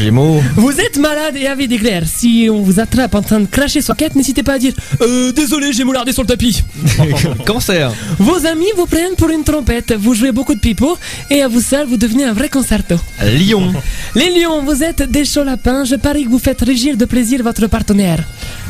Gémeaux. Vous êtes malade et avez des glaires. Si on vous attrape en train de cracher sur quête, n'hésitez pas à dire euh, Désolé, j'ai moulardé sur le tapis. Cancer. Vos amis vous prennent pour une trompette. Vous jouez beaucoup de pipeaux et à vous seul, vous devenez un vrai concerto. Lion. Les lions, vous êtes des chauds lapins. Je parie que vous faites régir de plaisir votre partenaire.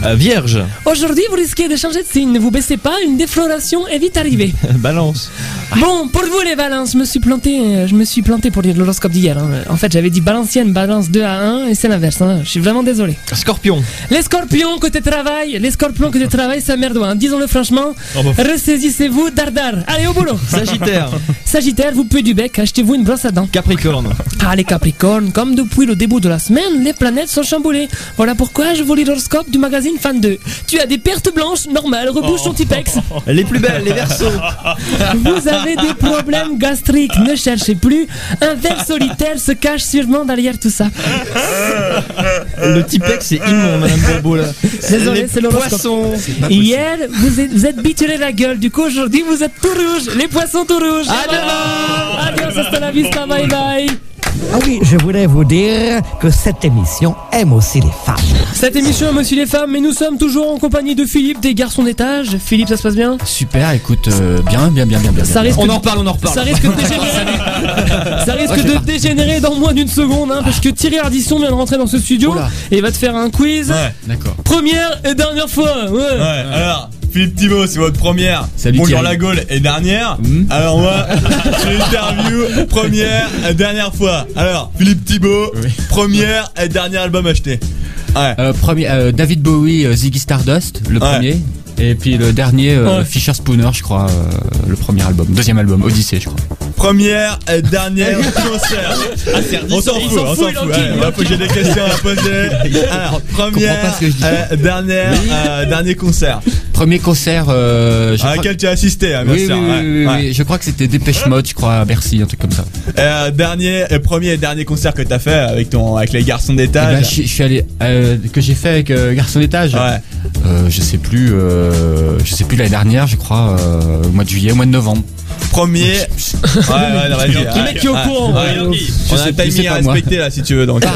Euh, Vierge. Aujourd'hui, vous risquez de changer de signe. Ne vous baissez pas, une défloration est vite arrivée. Balance. Bon, pour vous les balances, je me suis planté, euh, je me suis planté pour lire l'horoscope d'hier. hein. En fait, j'avais dit balancienne, balance 2 à 1 et c'est l'inverse. hein. Je suis vraiment désolé. Scorpion. Les scorpions côté travail, les scorpions côté travail, ça merdoin. hein. Disons-le franchement. Oh, bah. Ressaisissez-vous, dardar. Allez au boulot. Sagittaire. Sagittaire, vous puez du bec, achetez-vous une brosse à dents. Capricorne. Ah, les Capricornes, comme depuis le début de la semaine, les planètes sont chamboulées. Voilà pourquoi je vous lis l'horoscope du magazine Fan 2. Tu as des pertes blanches, normal, rebouche ton Tipex. Les plus belles, les versos. Vous avez des problèmes gastriques, ne cherchez plus. Un ver solitaire se cache sûrement derrière tout ça. Le Tipex, c'est immonde, Madame Bourboule. Désolé, Les c'est l'horoscope. Poissons. Hier, vous êtes, vous êtes bituré la gueule. Du coup, aujourd'hui, vous êtes tout rouge. Les poissons tout rouges. À voilà. Adios, hasta la vista, bye bye. Ah oui, je voulais vous dire que cette émission aime aussi les femmes. Cette émission aime aussi les femmes, mais nous sommes toujours en compagnie de Philippe, des garçons d'étage. Philippe, ça se passe bien? Super, écoute, euh, bien, bien, bien, bien, bien. Ça risque On de- en reparle, on en reparle. Ça risque de dégénérer. Ça risque Ouais, je vais de dégénérer dans moins d'une seconde, hein, parce que Thierry Ardisson vient de rentrer dans ce studio Oula. et il va te faire un quiz. Ouais. D'accord. Première et dernière fois. Ouais. Ouais, alors, Philippe Thibault, c'est votre première. Salut, Bonjour Thierry. la Gaule et dernière. Hmm. Alors moi, j'ai l'interview première et dernière fois. Alors, Philippe Thibault, Oui. première et dernier album acheté. Ouais. Euh, premier, euh, David Bowie, euh, Ziggy Stardust, le Ouais. premier. Et puis le dernier, euh, Ouais. Fisher Spooner, je crois, euh, le premier album, deuxième album, Odyssey, je crois. Première et dernière concert. on s'en fout, on s'en fout. Ouais, ouais, j'ai des questions à poser. Alors, première pas ce que je dis. et dernière, euh, dernier concert. Premier concert, euh, je À crois- laquelle tu as assisté, hein, bien oui, sûr. oui, oui, ouais, oui, ouais. oui, je crois que c'était Dépêche Mode, je crois, à Bercy, un truc comme ça. Euh, dernier, premier et dernier concert que t'as fait avec ton, avec les garçons Eh ben, d'étage. je, suis allé, euh, que j'ai fait avec euh, Garçon d'étage. Ouais. Euh, je sais plus, euh, je sais plus l'année dernière, je crois, euh, au mois de juillet, au mois de novembre. Premier. Ouais, ouais, non, vas-y. Le mec qui est au courant. Ouais, ouais. On a sais- timing à respecter là si tu veux donc.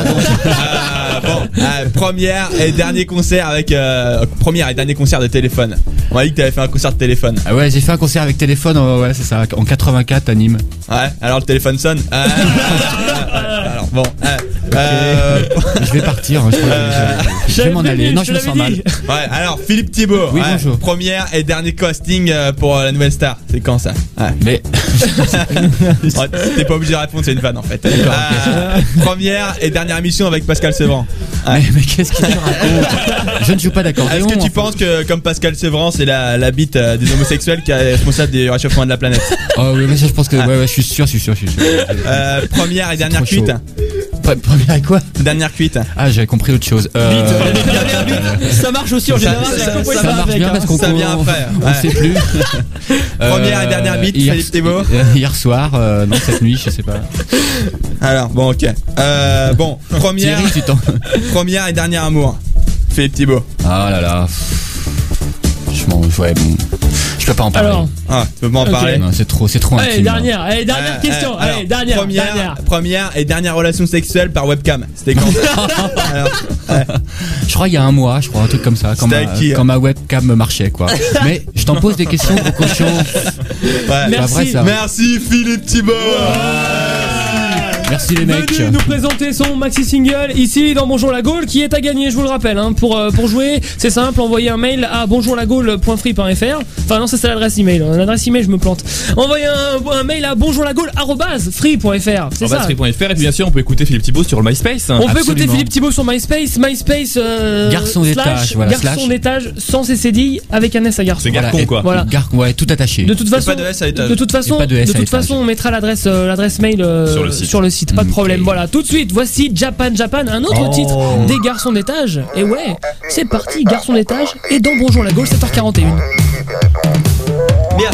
Euh, bon, euh, première et dernier concert avec euh, première et dernier concert de téléphone. On m'a dit que t'avais fait un concert de téléphone. Ah ouais, j'ai fait un concert avec téléphone, euh, ouais, c'est ça, en 84 à Nîmes. Ouais. Alors le téléphone sonne. Euh, alors bon. Euh, euh, Je vais partir, hein, je, crois que je- je vais m'en aller. Non, je me sens mal. Ouais, alors Philippe Thibault, Oui, ouais, bonjour. première et dernier casting euh, pour euh, la nouvelle star. C'est quand ça? Ouais. Mais T'es pas obligé de répondre, c'est une vanne en fait. Euh, première et dernière émission avec Pascal Sevran. Ouais. Mais, mais qu'est-ce qu'il te raconte Je ne joue pas d'accordéon. Est-ce que tu penses que comme Pascal Sevran, c'est la, la bite euh, des homosexuels qui est responsable du réchauffement de la planète? Oh oui, mais ça, je pense que. Ouais, ouais, je suis sûr, je suis sûr, je suis sûr. euh, Première et dernière cuite. Pre- Première avec quoi Dernière cuite. Ah, j'avais compris autre chose. Euh, Ça marche aussi en Ça- général. ça- ça- ça ça marche avec, bien hein. parce qu'on Ça vient après, On ouais. sait plus. Première et Euh, dernière bite, hier, Philippe Thibault. euh, Hier soir, euh, non, cette nuit, je sais pas. Alors bon, ok. Euh, bon, première, Thierry, première et dernière amour. Philippe Thibault. Ah là là. Je m'en. Ouais, bon. Je peux pas en parler. Alors, Ah, tu peux pas en parler. Non, c'est trop, c'est trop allez, intime. dernière, allez, dernière Euh, question. euh, allez, alors, dernière, première, dernière. première et dernière relation sexuelle par webcam. C'était quand Alors, ouais. Je crois il y a un mois, je crois, un truc comme ça, quand, C'était ma, avec qui, hein quand ma webcam marchait, quoi. Mais je t'en pose des questions, gros cochon. Ouais. Vrai, ça. Merci Philippe Thibault. Merci les mecs. Venu nous présenter son maxi single ici dans Bonjour la Gaule qui est à gagner, je vous le rappelle. hein. Pour, euh, pour jouer, c'est simple, envoyez un mail à bonjourlagaule.free.fr. Enfin non, ça c'est l'adresse email. hein. L'adresse email, je me plante. Envoyez un, un mail à bonjourlagaule.free.fr. C'est ça. Free.fr et puis bien sûr on peut écouter Philippe Thibault sur le MySpace. On peut écouter. Philippe Thibault sur MySpace, MySpace euh, Garçon d'étage, voilà, garçon slash. d'étage sans CCD avec un S à garçon. C'est Garcon et- quoi. Voilà. Gar- ouais, tout attaché. De toute façon, pas de S à étage. de toute façon, de S de à toute façon, on mettra l'adresse, euh, l'adresse mail euh, Sur le site, pas de problème. Voilà, tout de suite, voici Japan Japan, un autre Oh. titre des garçons d'étage. Et ouais, c'est parti, garçons d'étage, et dans Bonjour la Gauche, 7h41. Bien.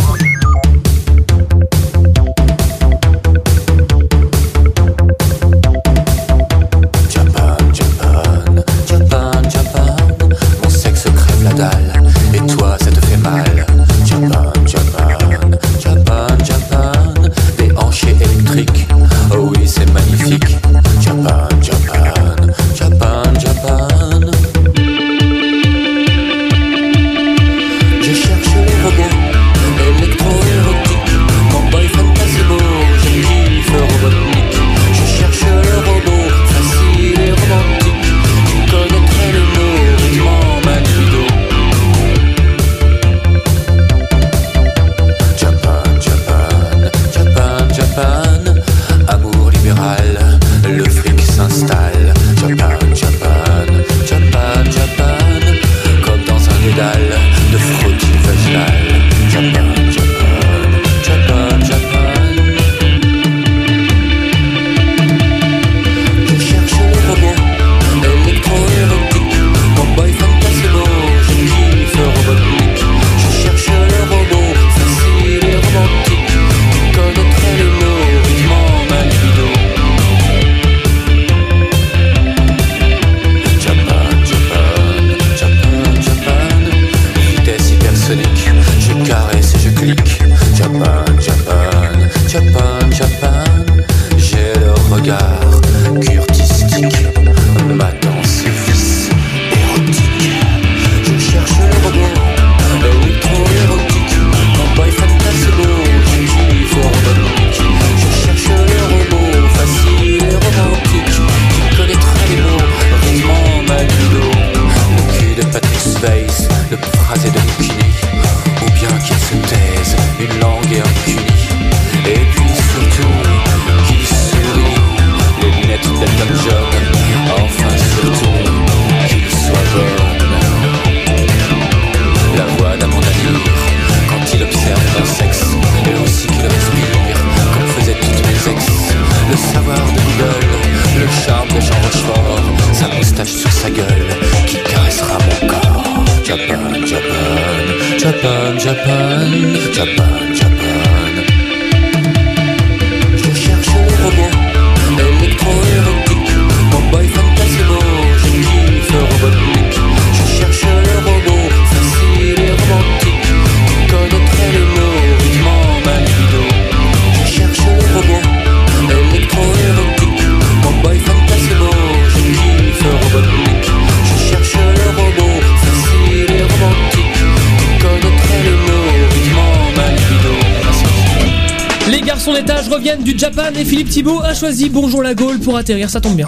Thibault a choisi Bonjour la Gaule pour atterrir, ça tombe bien.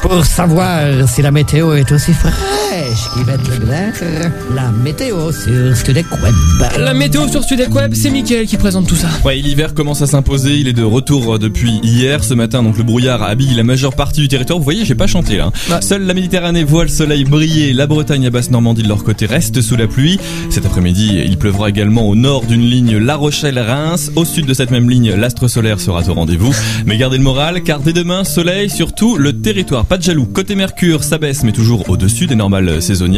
Pour savoir si la météo est aussi fraîche la météo sur Studec Web. La météo sur Studec Web, c'est Mickaël qui présente tout ça. Ouais, l'hiver commence à s'imposer, il est de retour depuis hier. Ce matin, donc le brouillard habille la majeure partie du territoire. Vous voyez, j'ai pas chanté là. hein. Seule la Méditerranée voit le soleil briller. La Bretagne et Basse-Normandie de leur côté restent sous la pluie. Cet après-midi, il pleuvra également au nord d'une ligne La Rochelle-Reims. Au sud de cette même ligne, l'astre solaire sera au rendez-vous. Mais gardez le moral, car dès demain, soleil sur tout le territoire. Pas de jaloux. Côté Mercure, ça baisse, mais toujours au-dessus des normales saisonnières.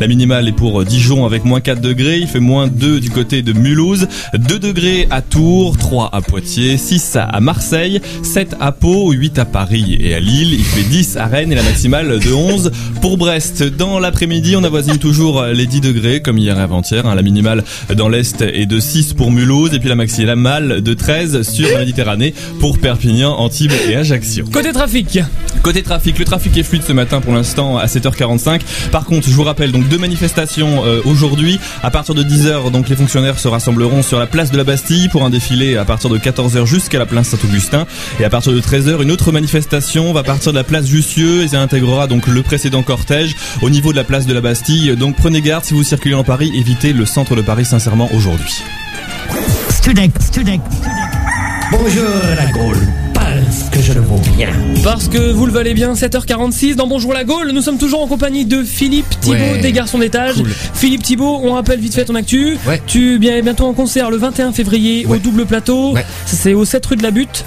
La minimale est pour Dijon avec moins 4 degrés. Il fait moins 2 du côté de Mulhouse. 2 degrés à Tours, 3 à Poitiers, 6 à Marseille, 7 à Pau, 8 à Paris et à Lille. Il fait 10 à Rennes et la maximale de 11 pour Brest. Dans l'après-midi, on avoisine toujours les 10 degrés comme hier et avant-hier. hein. La minimale dans l'Est est de 6 pour Mulhouse et puis la maximale de 13 sur la Méditerranée pour Perpignan, Antibes et Ajaccio. Côté trafic. Côté trafic, le trafic est fluide ce matin pour l'instant à 7h45. Par contre, je vous rappelle donc deux manifestations euh, aujourd'hui. À partir de 10h, donc les fonctionnaires se rassembleront sur la place de la Bastille pour un défilé à partir de 14h jusqu'à la place Saint-Augustin. Et à partir de 13h, une autre manifestation va partir de la place Jussieu et ça intégrera donc le précédent cortège au niveau de la place de la Bastille. Donc prenez garde si vous circulez en Paris, évitez le centre de Paris sincèrement aujourd'hui. Studec, Studec. Bonjour la Gaule, parce que je le vaux bien. Parce que vous le valez bien, 7h46 dans Bonjour la Gaule, nous sommes toujours en compagnie de Philippe Thibault Ouais. des Garçons d'étage. Cool. Philippe Thibault, on rappelle vite fait ton actu. Ouais. Tu viens bientôt en concert le 21 février au double plateau. C'est au 7 rue de la Butte.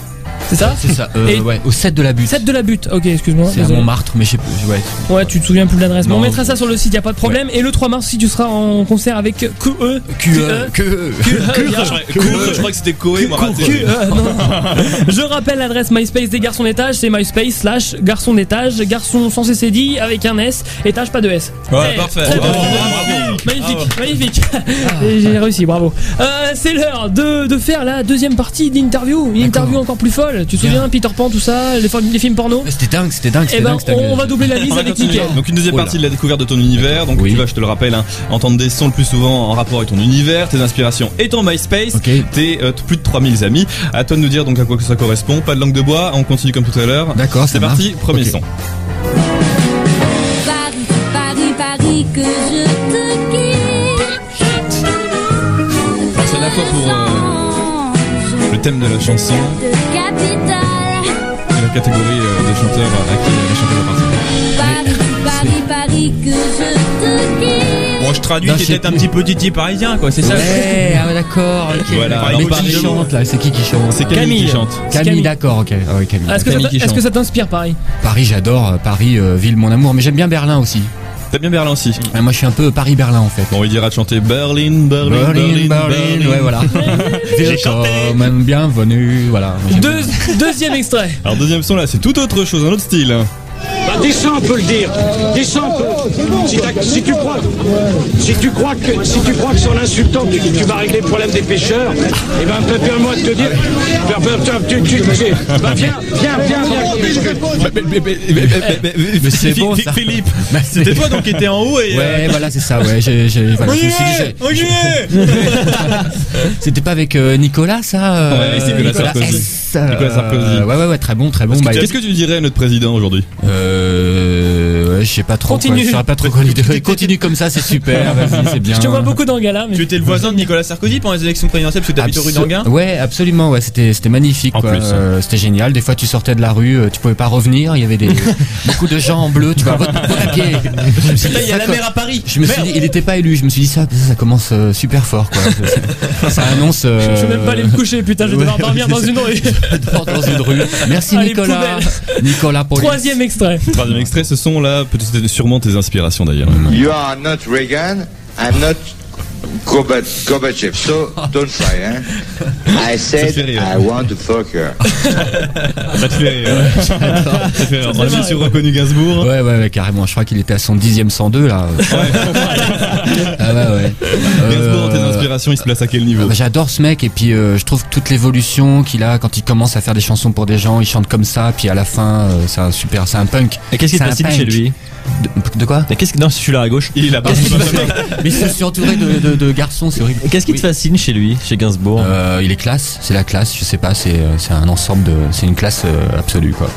C'est ça C'est ça, euh, Et- ouais, au 7 de la butte. 7 de la butte, ok, excuse-moi. C'est à désolé. Montmartre, mais je sais plus. Ouais. Ouais, tu te souviens plus de l'adresse. Mais on Non. mettra ça sur le site, y a pas de problème. Et le 3 mars, si tu seras en concert avec QE. QE. QE. QE. Je crois que c'était Koé, moi raté. QE, non. Je rappelle l'adresse MySpace des garçons d'étage, c'est MySpace slash garçon d'étage, garçon sans CCD avec un S, étage pas de S. Ouais, Eh, parfait. très bien. Bravo, bravo. Magnifique, magnifique. Et J'ai réussi, bravo. Euh, c'est l'heure de, de faire la deuxième partie d'interview, une interview encore plus folle. Tu te souviens Peter Pan, tout ça, les, films- les films porno C'était dingue, c'était dingue, Eh c'était ben, dingue. on va doubler la liste avec continuer. Nickel. Donc une deuxième Oh partie de la découverte de ton univers. Donc tu vas, je te le rappelle, hein, entendre des sons le plus souvent en rapport avec ton univers, tes inspirations et ton MySpace. Tes euh, plus de 3000 amis. À toi de nous dire donc à quoi que ça correspond. Pas de langue de bois. On continue comme tout à l'heure. D'accord, C'est parti. marche. Premier son. Paris, Paris, Paris, que je te quitte. Alors, C'est à la fois pour euh, le thème de la chanson. Et la catégorie euh, des chanteurs à qui la chanteuse appartient. Paris, Paris, Paris, que je te quitte. Bon, je traduis, sais peut-être un petit peu Titi parisien, quoi, c'est ça Ouais, ah ouais, d'accord, ok. Voilà. Mais qui Paris- chante là C'est qui qui chante C'est Camille, Camille. qui chante. Camille, Camille. d'accord, ok. Ah ouais, Camille. Ah, Est-ce que, ça Camille t'a- qui est-ce que chante. ça t'inspire Paris? Paris, j'adore. euh, Paris, euh, ville, mon amour. Mais j'aime bien Berlin aussi. T'as bien Berlin aussi. Ouais, moi, je suis un peu Paris-Berlin en fait. Bon, il dira de chanter Berlin, Berlin, Berlin, Berlin, Berlin, ouais, voilà. Welcome, bienvenue, voilà. J'aime bien. Deux- Deuxième extrait. Alors deuxième son là, c'est tout autre chose, un autre style. Bah, descends, on peut le dire. Descends, on peut. Si, tu crois, si tu crois que, si tu crois que son insultant, tu, tu vas régler le problème des pêcheurs, eh ben, permets-moi de te dire, ben, ben, tu, tu, tu, bah, viens, viens, viens, viens. Mais c'est bon ça. Philippe, c'est- c'était toi donc qui étais en haut et. Ouais, voilà, c'est ça, ouais. C'était pas avec euh, Nicolas, ça euh, Ouais, c'est Nicolas Sarkozy. S, euh, Nicolas Sarkozy. Ouais, ouais, ouais, très bon, très bon. Qu'est-ce que- Bah, Qu'est-ce que tu dirais à notre président aujourd'hui? Euh, ouais, je sais pas trop. Continue. Quoi, je saurais pas trop quoi lui dire. Continue comme ça, c'est super. Vas-y, c'est bien. Je te vois beaucoup dans gala, mais. Tu étais le voisin de Nicolas Sarkozy pendant les élections présidentielles parce que t'habites rue Abso- d'Anguin Ouais, absolument. Ouais, c'était c'était magnifique. En quoi. plus. Euh, c'était génial. Des fois, tu sortais de la rue, euh, tu pouvais pas revenir. Il y avait des beaucoup de gens en bleu. Tu vois, vote, pied. Il y a la mer à Paris. Je me suis dit, il était pas élu. Je me suis dit ça, ça commence euh, super fort. Quoi. Ça- annonce. Je vais même pas aller me coucher, putain, je vais devoir dormir dans une rue. dans une rue. Merci Nicolas. Nicolas Police. Troisième extrait. Troisième extrait, ce sont là, peut-être sûrement tes inspirations d'ailleurs. Gorbachev. So don't try, hein. I said. I want to fuck her. Ça te fait rire. Ça te fait rire. On a bien sûr reconnu Gainsbourg. Ouais, ouais, ouais, carrément. Je crois qu'il était à son dixième 102 là. ah ouais, ouais. Gainsbourg, dans tes Euh, inspirations, il se place à quel niveau Bah, J'adore ce mec et puis euh, je trouve que toute l'évolution qu'il a quand il commence à faire des chansons pour des gens, il chante comme ça, puis à la fin euh, c'est un super, c'est un punk. Et qu'est-ce qui te fascine chez lui? De, de quoi Mais qu'est-ce que non, je suis là à gauche. Il te fascine Mais je suis entouré de, de, de garçons, c'est horrible. Qu'est-ce qui te fascine chez lui, chez Gainsbourg Euh, il est classe, c'est la classe, je sais pas, c'est euh, c'est un ensemble de, c'est une classe euh, absolue quoi.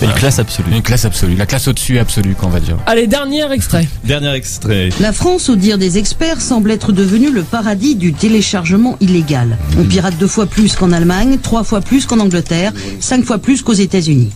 Une classe absolue. Une classe absolue, la classe au-dessus absolue quoi on va dire. Allez, dernier extrait. Dernier extrait. La France, au dire des experts, semble être devenue le paradis du téléchargement illégal. On pirate deux fois plus qu'en Allemagne, trois fois plus qu'en Angleterre, cinq fois plus qu'aux États-Unis.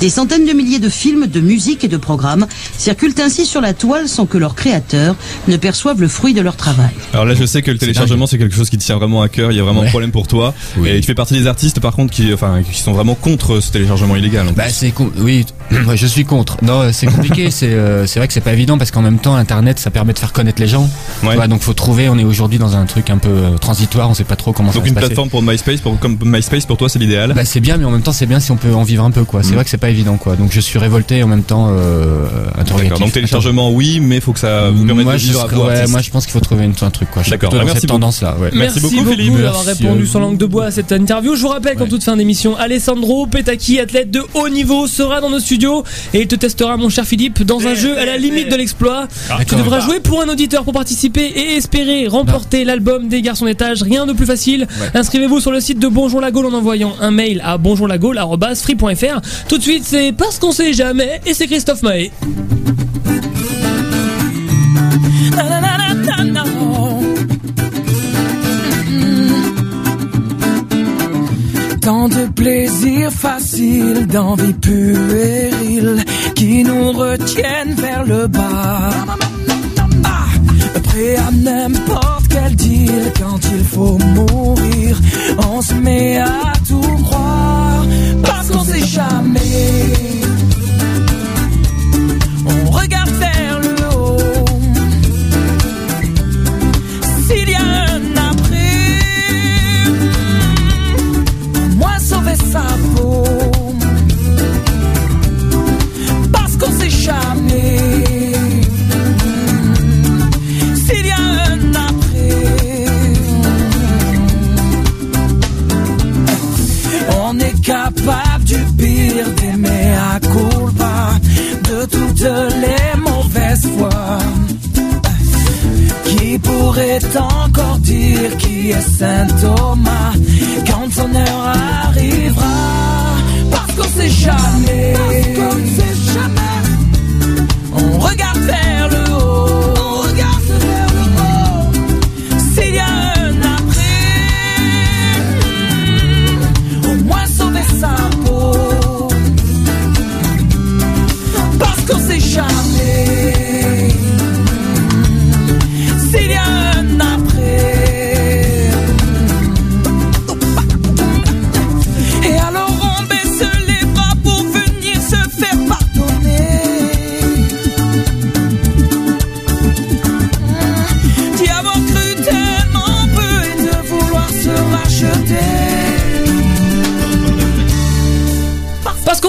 Des centaines de milliers de films, de musique et de programmes circulent ainsi sur la toile sans que leurs créateurs ne perçoivent le fruit de leur travail. Alors là, je sais que le téléchargement, c'est quelque chose qui te tient vraiment à cœur. Il y a vraiment un problème pour toi. Et tu fais partie des artistes, par contre, qui, enfin, qui sont vraiment contre ce téléchargement illégal. Bah c'est com- oui, ouais, je suis contre. Non, euh, c'est compliqué. c'est euh, c'est vrai que c'est pas évident parce qu'en même temps, Internet, ça permet de faire connaître les gens. Tu vois, donc faut trouver. On est aujourd'hui dans un truc un peu euh, transitoire. On sait pas trop comment ça Donc va une se passer. plateforme pour MySpace, pour, comme MySpace pour toi, c'est l'idéal. Bah c'est bien, mais en même temps c'est bien si on peut en vivre un peu quoi. C'est Mm. vrai que c'est pas évident quoi. Donc je suis révolté et en même temps euh, interrogatif. Donc téléchargement, oui, mais faut que ça vous permette moi, de je vivre vous. ouais, moi je pense qu'il faut trouver une, un truc quoi. Je suis D'accord. dans merci cette beaucoup. tendance là. Ouais. Merci, beaucoup, Philippe. d'avoir Merci, répondu sans langue de bois à cette interview. Je vous rappelle qu'en toute fin d'émission, Alessandro Petacchi, athlète de haut niveau, sera dans nos studios et il te testera, mon cher Philippe, dans un jeu à la limite de l'exploit. Ah, Tu devras jouer pour un auditeur pour participer et espérer remporter l'album des garçons d'étage. Rien de plus facile. Inscrivez-vous sur le site de Bonjour la Gaule en envoyant un mail à bonjourlagaule.free.fr. Tout de suite, c'est parce qu'on sait jamais et c'est Christophe Mahé. Tant de plaisirs faciles, d'envie puérile qui nous retiennent vers le bas. Prêt à n'importe quel deal quand il faut mourir, on se met à tout croire parce qu'on sait jamais. Saurait encore dire qui est Saint Thomas quand son heure arrivera. Parce qu'on sait jamais.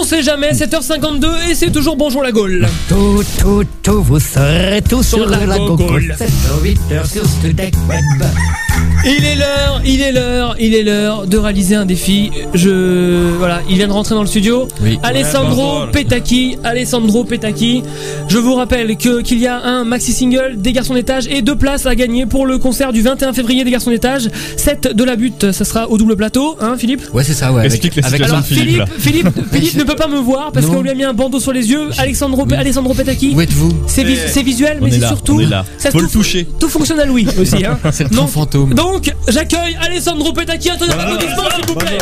Sait jamais, 7h52 et c'est toujours bonjour la Gaule. Tout, tout, tout, vous serez tous sur, la, la Gogol. Gogol. 7 8 heures sur Studek Web. Il est l'heure, il est l'heure, il est l'heure de réaliser un défi. Je voilà, il vient de rentrer dans le studio. Oui. Alessandro Ouais, Petacchi, Alessandro Petacchi. Je vous rappelle que qu'il y a un maxi single des Garçons d'étage et deux places à gagner pour le concert du 21 février des Garçons d'étage. 7 de la butte, ça sera au double plateau, hein Philippe? Ouais, c'est ça, ouais. avec- Explique la avec- situation Alors de Philippe, là. Philippe, Philippe, Philippe ne peut pas me voir parce qu'on lui a mis un bandeau sur les yeux. Alessandro, Alessandro Petacchi. Où êtes-vous? C'est vis- c'est visuel, On mais est c'est surtout. on est là. ça Faut tout- le toucher. Tout fonctionne à Louis aussi. Hein. C'est le grand Donc- fantôme. Donc, j'accueille Alessandro Petacchi. Un tonnerre d'applaudissements, s'il vous plaît.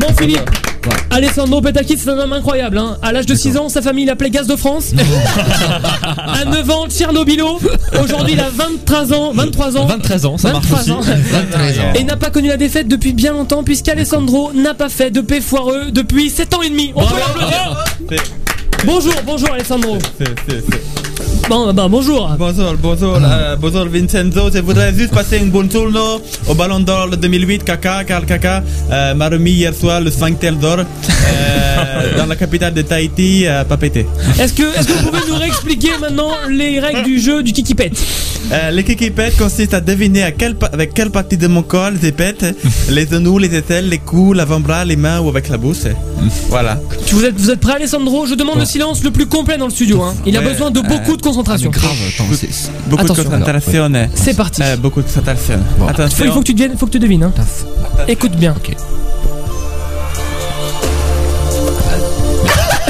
Bon, Philippe. Alessandro Petacchi, c'est un homme incroyable. Hein. À l'âge de 6 ans, sa famille l'appelait Gaz de France. à 9 ans, Tchernobylo. Aujourd'hui, il a 23 ans. 23 ans. 23 ans, ça marche 23 aussi. ans. 23 ans. Et n'a pas connu la défaite depuis bien longtemps, puisqu'Alessandro n'a pas fait de paix foireux depuis 7 ans et demi. On peut l'applaudir. Bonjour, bonjour Alessandro. Bon, bah bonjour. Bonjour, bonjour, euh, bonjour Vincenzo. Je voudrais juste passer une bonne journée au Ballon d'Or de 2008. Kaka, Karl Kaka euh, m'a remis hier soir le sphincter d'or euh, dans la capitale de Tahiti, euh, pas pété. Est-ce que, est-ce que vous pouvez nous réexpliquer maintenant les règles du jeu du kiki pet? Euh, les kiki pets consistent à deviner à pa- avec quelle partie de mon corps je pète, les genoux, les aisselles, les coups, l'avant-bras, les mains ou avec la bouche. Voilà. Vous êtes, vous êtes prêt Alessandro? Je demande le silence le plus complet dans le studio. Hein. Il a besoin de beaucoup de concentration. Grave, attends, c'est. c'est- Beaucoup Attention, de concentration. C'est parti. euh, beaucoup de concentration. Bon. Faut- Attention. il faut que tu deviennes, faut que tu devines. Hein. Écoute bien. Ok.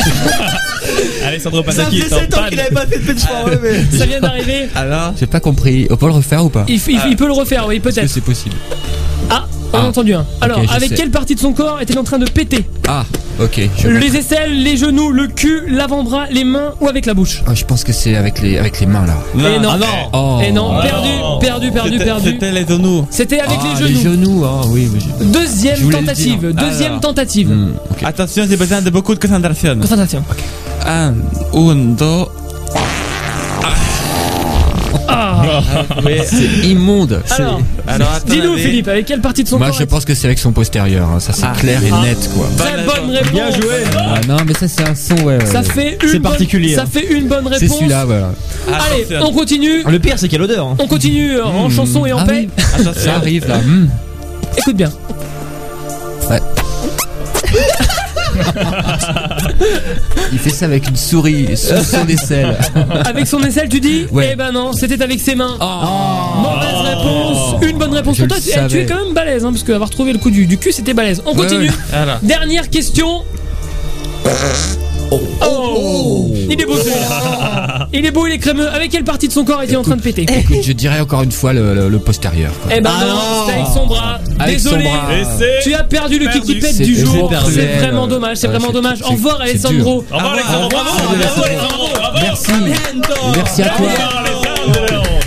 Alessandro Ça Pataki faisait est en 7 ans panne. qu'il avait pas fait de pitch foireux, mais. Ça vient d'arriver. Alors J'ai pas compris. On peut le refaire ou pas? Il, peut le refaire, oui, Est-ce que peut-être. c'est possible? Ah, on a Ah. entendu un. Alors, Ok, je avec sais. quelle partie de son corps était en train de péter Ah, ok. Je, Les aisselles, les genoux, le cul, l'avant-bras, les mains ou avec la bouche Ah, je pense que c'est avec les, avec les mains là. Et non. Ah non. Oh. Et non, Ah perdu, non. perdu, perdu, C'était- perdu. C'était les genoux. C'était avec Ah, les genoux. ah oui. mais j'ai- Deuxième tentative, deuxième Alors. tentative. Hmm. Attention, j'ai besoin de beaucoup de concentration. Concentration. Un, un, deux. Ah. Oui. C'est immonde. c'est- Alors, Alors, dis-nous Philippe, avec quelle partie de son Moi, corps je pense que c'est avec son postérieur. hein. Ça, c'est Ah. clair et Ah. net, quoi. Très bonne réponse. Bien joué. Ah, non, mais ça, c'est un son, ouais. ouais, Ça fait C'est une bonne, particulier, ça hein. fait une bonne C'est réponse. celui-là, voilà. Allez, on continue. Le pire, c'est a l'odeur. hein. On continue euh, en chanson et en Ah paix. oui. Ça arrive là. Hmm. Écoute bien. Ouais. Il fait ça avec une souris sous son aisselle. Avec son aisselle, tu dis Ouais. Eh ben non, c'était avec ses mains. Oh. Mauvaise réponse. Une bonne réponse pour toi. eh, tu es quand même balèze, hein, parce qu'avoir trouvé le coup du, du cul, c'était balèze. On Ouais, continue. ouais. Voilà. Dernière question. Oh, Il est beau celui-là. Il est beau, il est crémeux. Avec quelle partie de son corps est-il en train de péter Écoute, je dirais encore une fois le, le- le postérieur. quoi. Eh ben Ah non, c'était avec son bras. Avec son Désolé. bras. Et c'est Tu as perdu le kiki pet C'est- du jour. C'est vraiment dommage, c'est vraiment dommage. Au revoir Alessandro. Au revoir Alessandro, bravo Ah, Bravo. Alessandro, Merci. Merci à toi.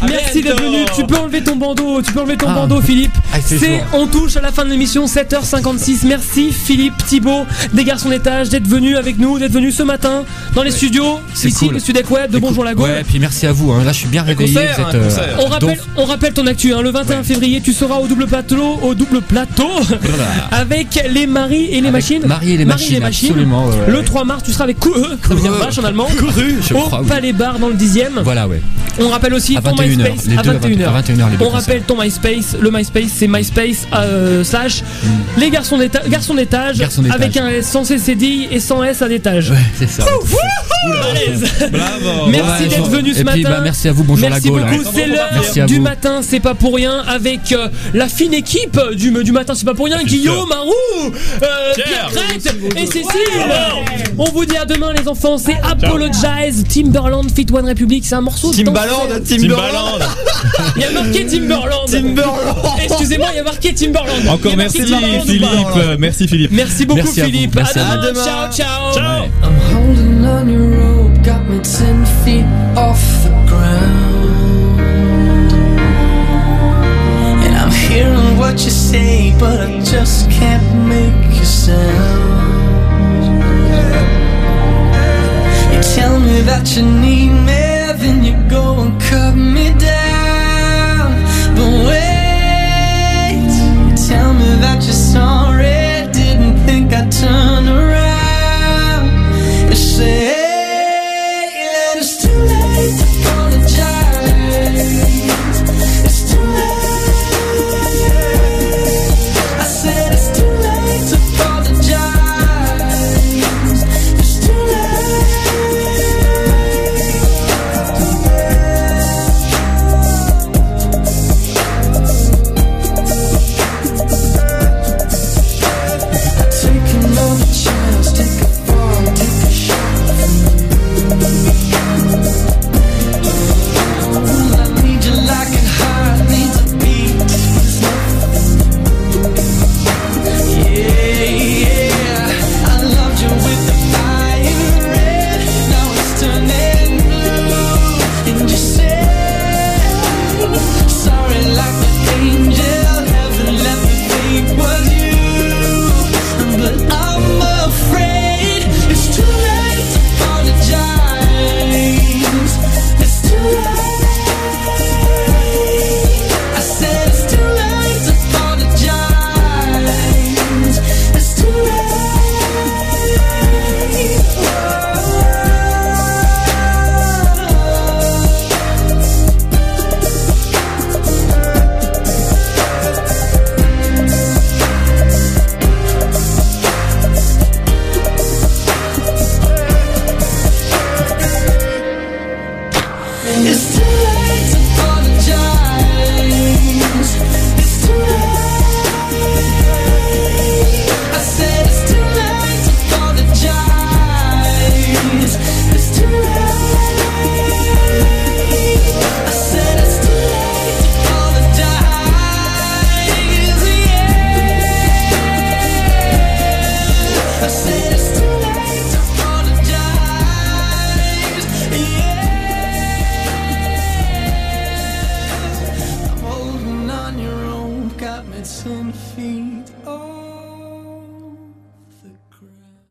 Merci d'être venu. Tu peux enlever ton bandeau. Tu peux enlever ton Ah. bandeau, Philippe. Ah, C'est, on touche à la fin de l'émission, 7h56. Merci Philippe Thibault des Garçons d'étage d'être venu avec nous, d'être venu ce matin dans les studios, c'est ici, cool. le Sudec Web de Bonjour la Gaule. Ouais, puis merci à vous. hein. Là, je suis bien réveillé. concert, êtes, euh. On rappelle, donc- on rappelle ton actu, hein, le 21 février, tu seras au double plateau, au double plateau, avec les maris et les Avec machines. Marie et les machines, absolument, ouais, ouais. Le 3 mars, tu seras avec vache en allemand. Au. Palais Bar dans le 10 Voilà, ouais. On rappelle aussi À ton 21h. MySpace Les à deux à 21h. 21h les On rappelle ton MySpace. Le MySpace, c'est MySpace euh, slash les garçons d'étage, garçons d'étage, Garçons d'étage. avec un S sans CCD et sans S à d'étage. C'est ça. Bravo. Merci Ouais, d'être venu ce et puis, matin. bah, merci à vous, bonjour Merci la Gaule. beaucoup. Ouais. C'est Merci à l'heure du matin, c'est pas pour rien, avec euh, la fine équipe du, du matin, c'est pas pour rien. Guillaume, Marou, euh, Pierre Crête et Cécile. On vous dit à demain, les enfants. C'est Apologize, Timberland, Fit One Republic. C'est un morceau de Timbaland, danse. Timbaland. Il y a marqué Timberland. Timberland. Excusez-moi, il y a marqué Timberland. Encore a merci Timberland. Philippe. Merci Philippe. Merci beaucoup Merci à. Philippe. Merci à à vous. demain. Ciao, ciao. I'm holding on your rope, got me ten feet off the ground. And I'm hearing what you say, but I just can't make a sound. You tell me that you need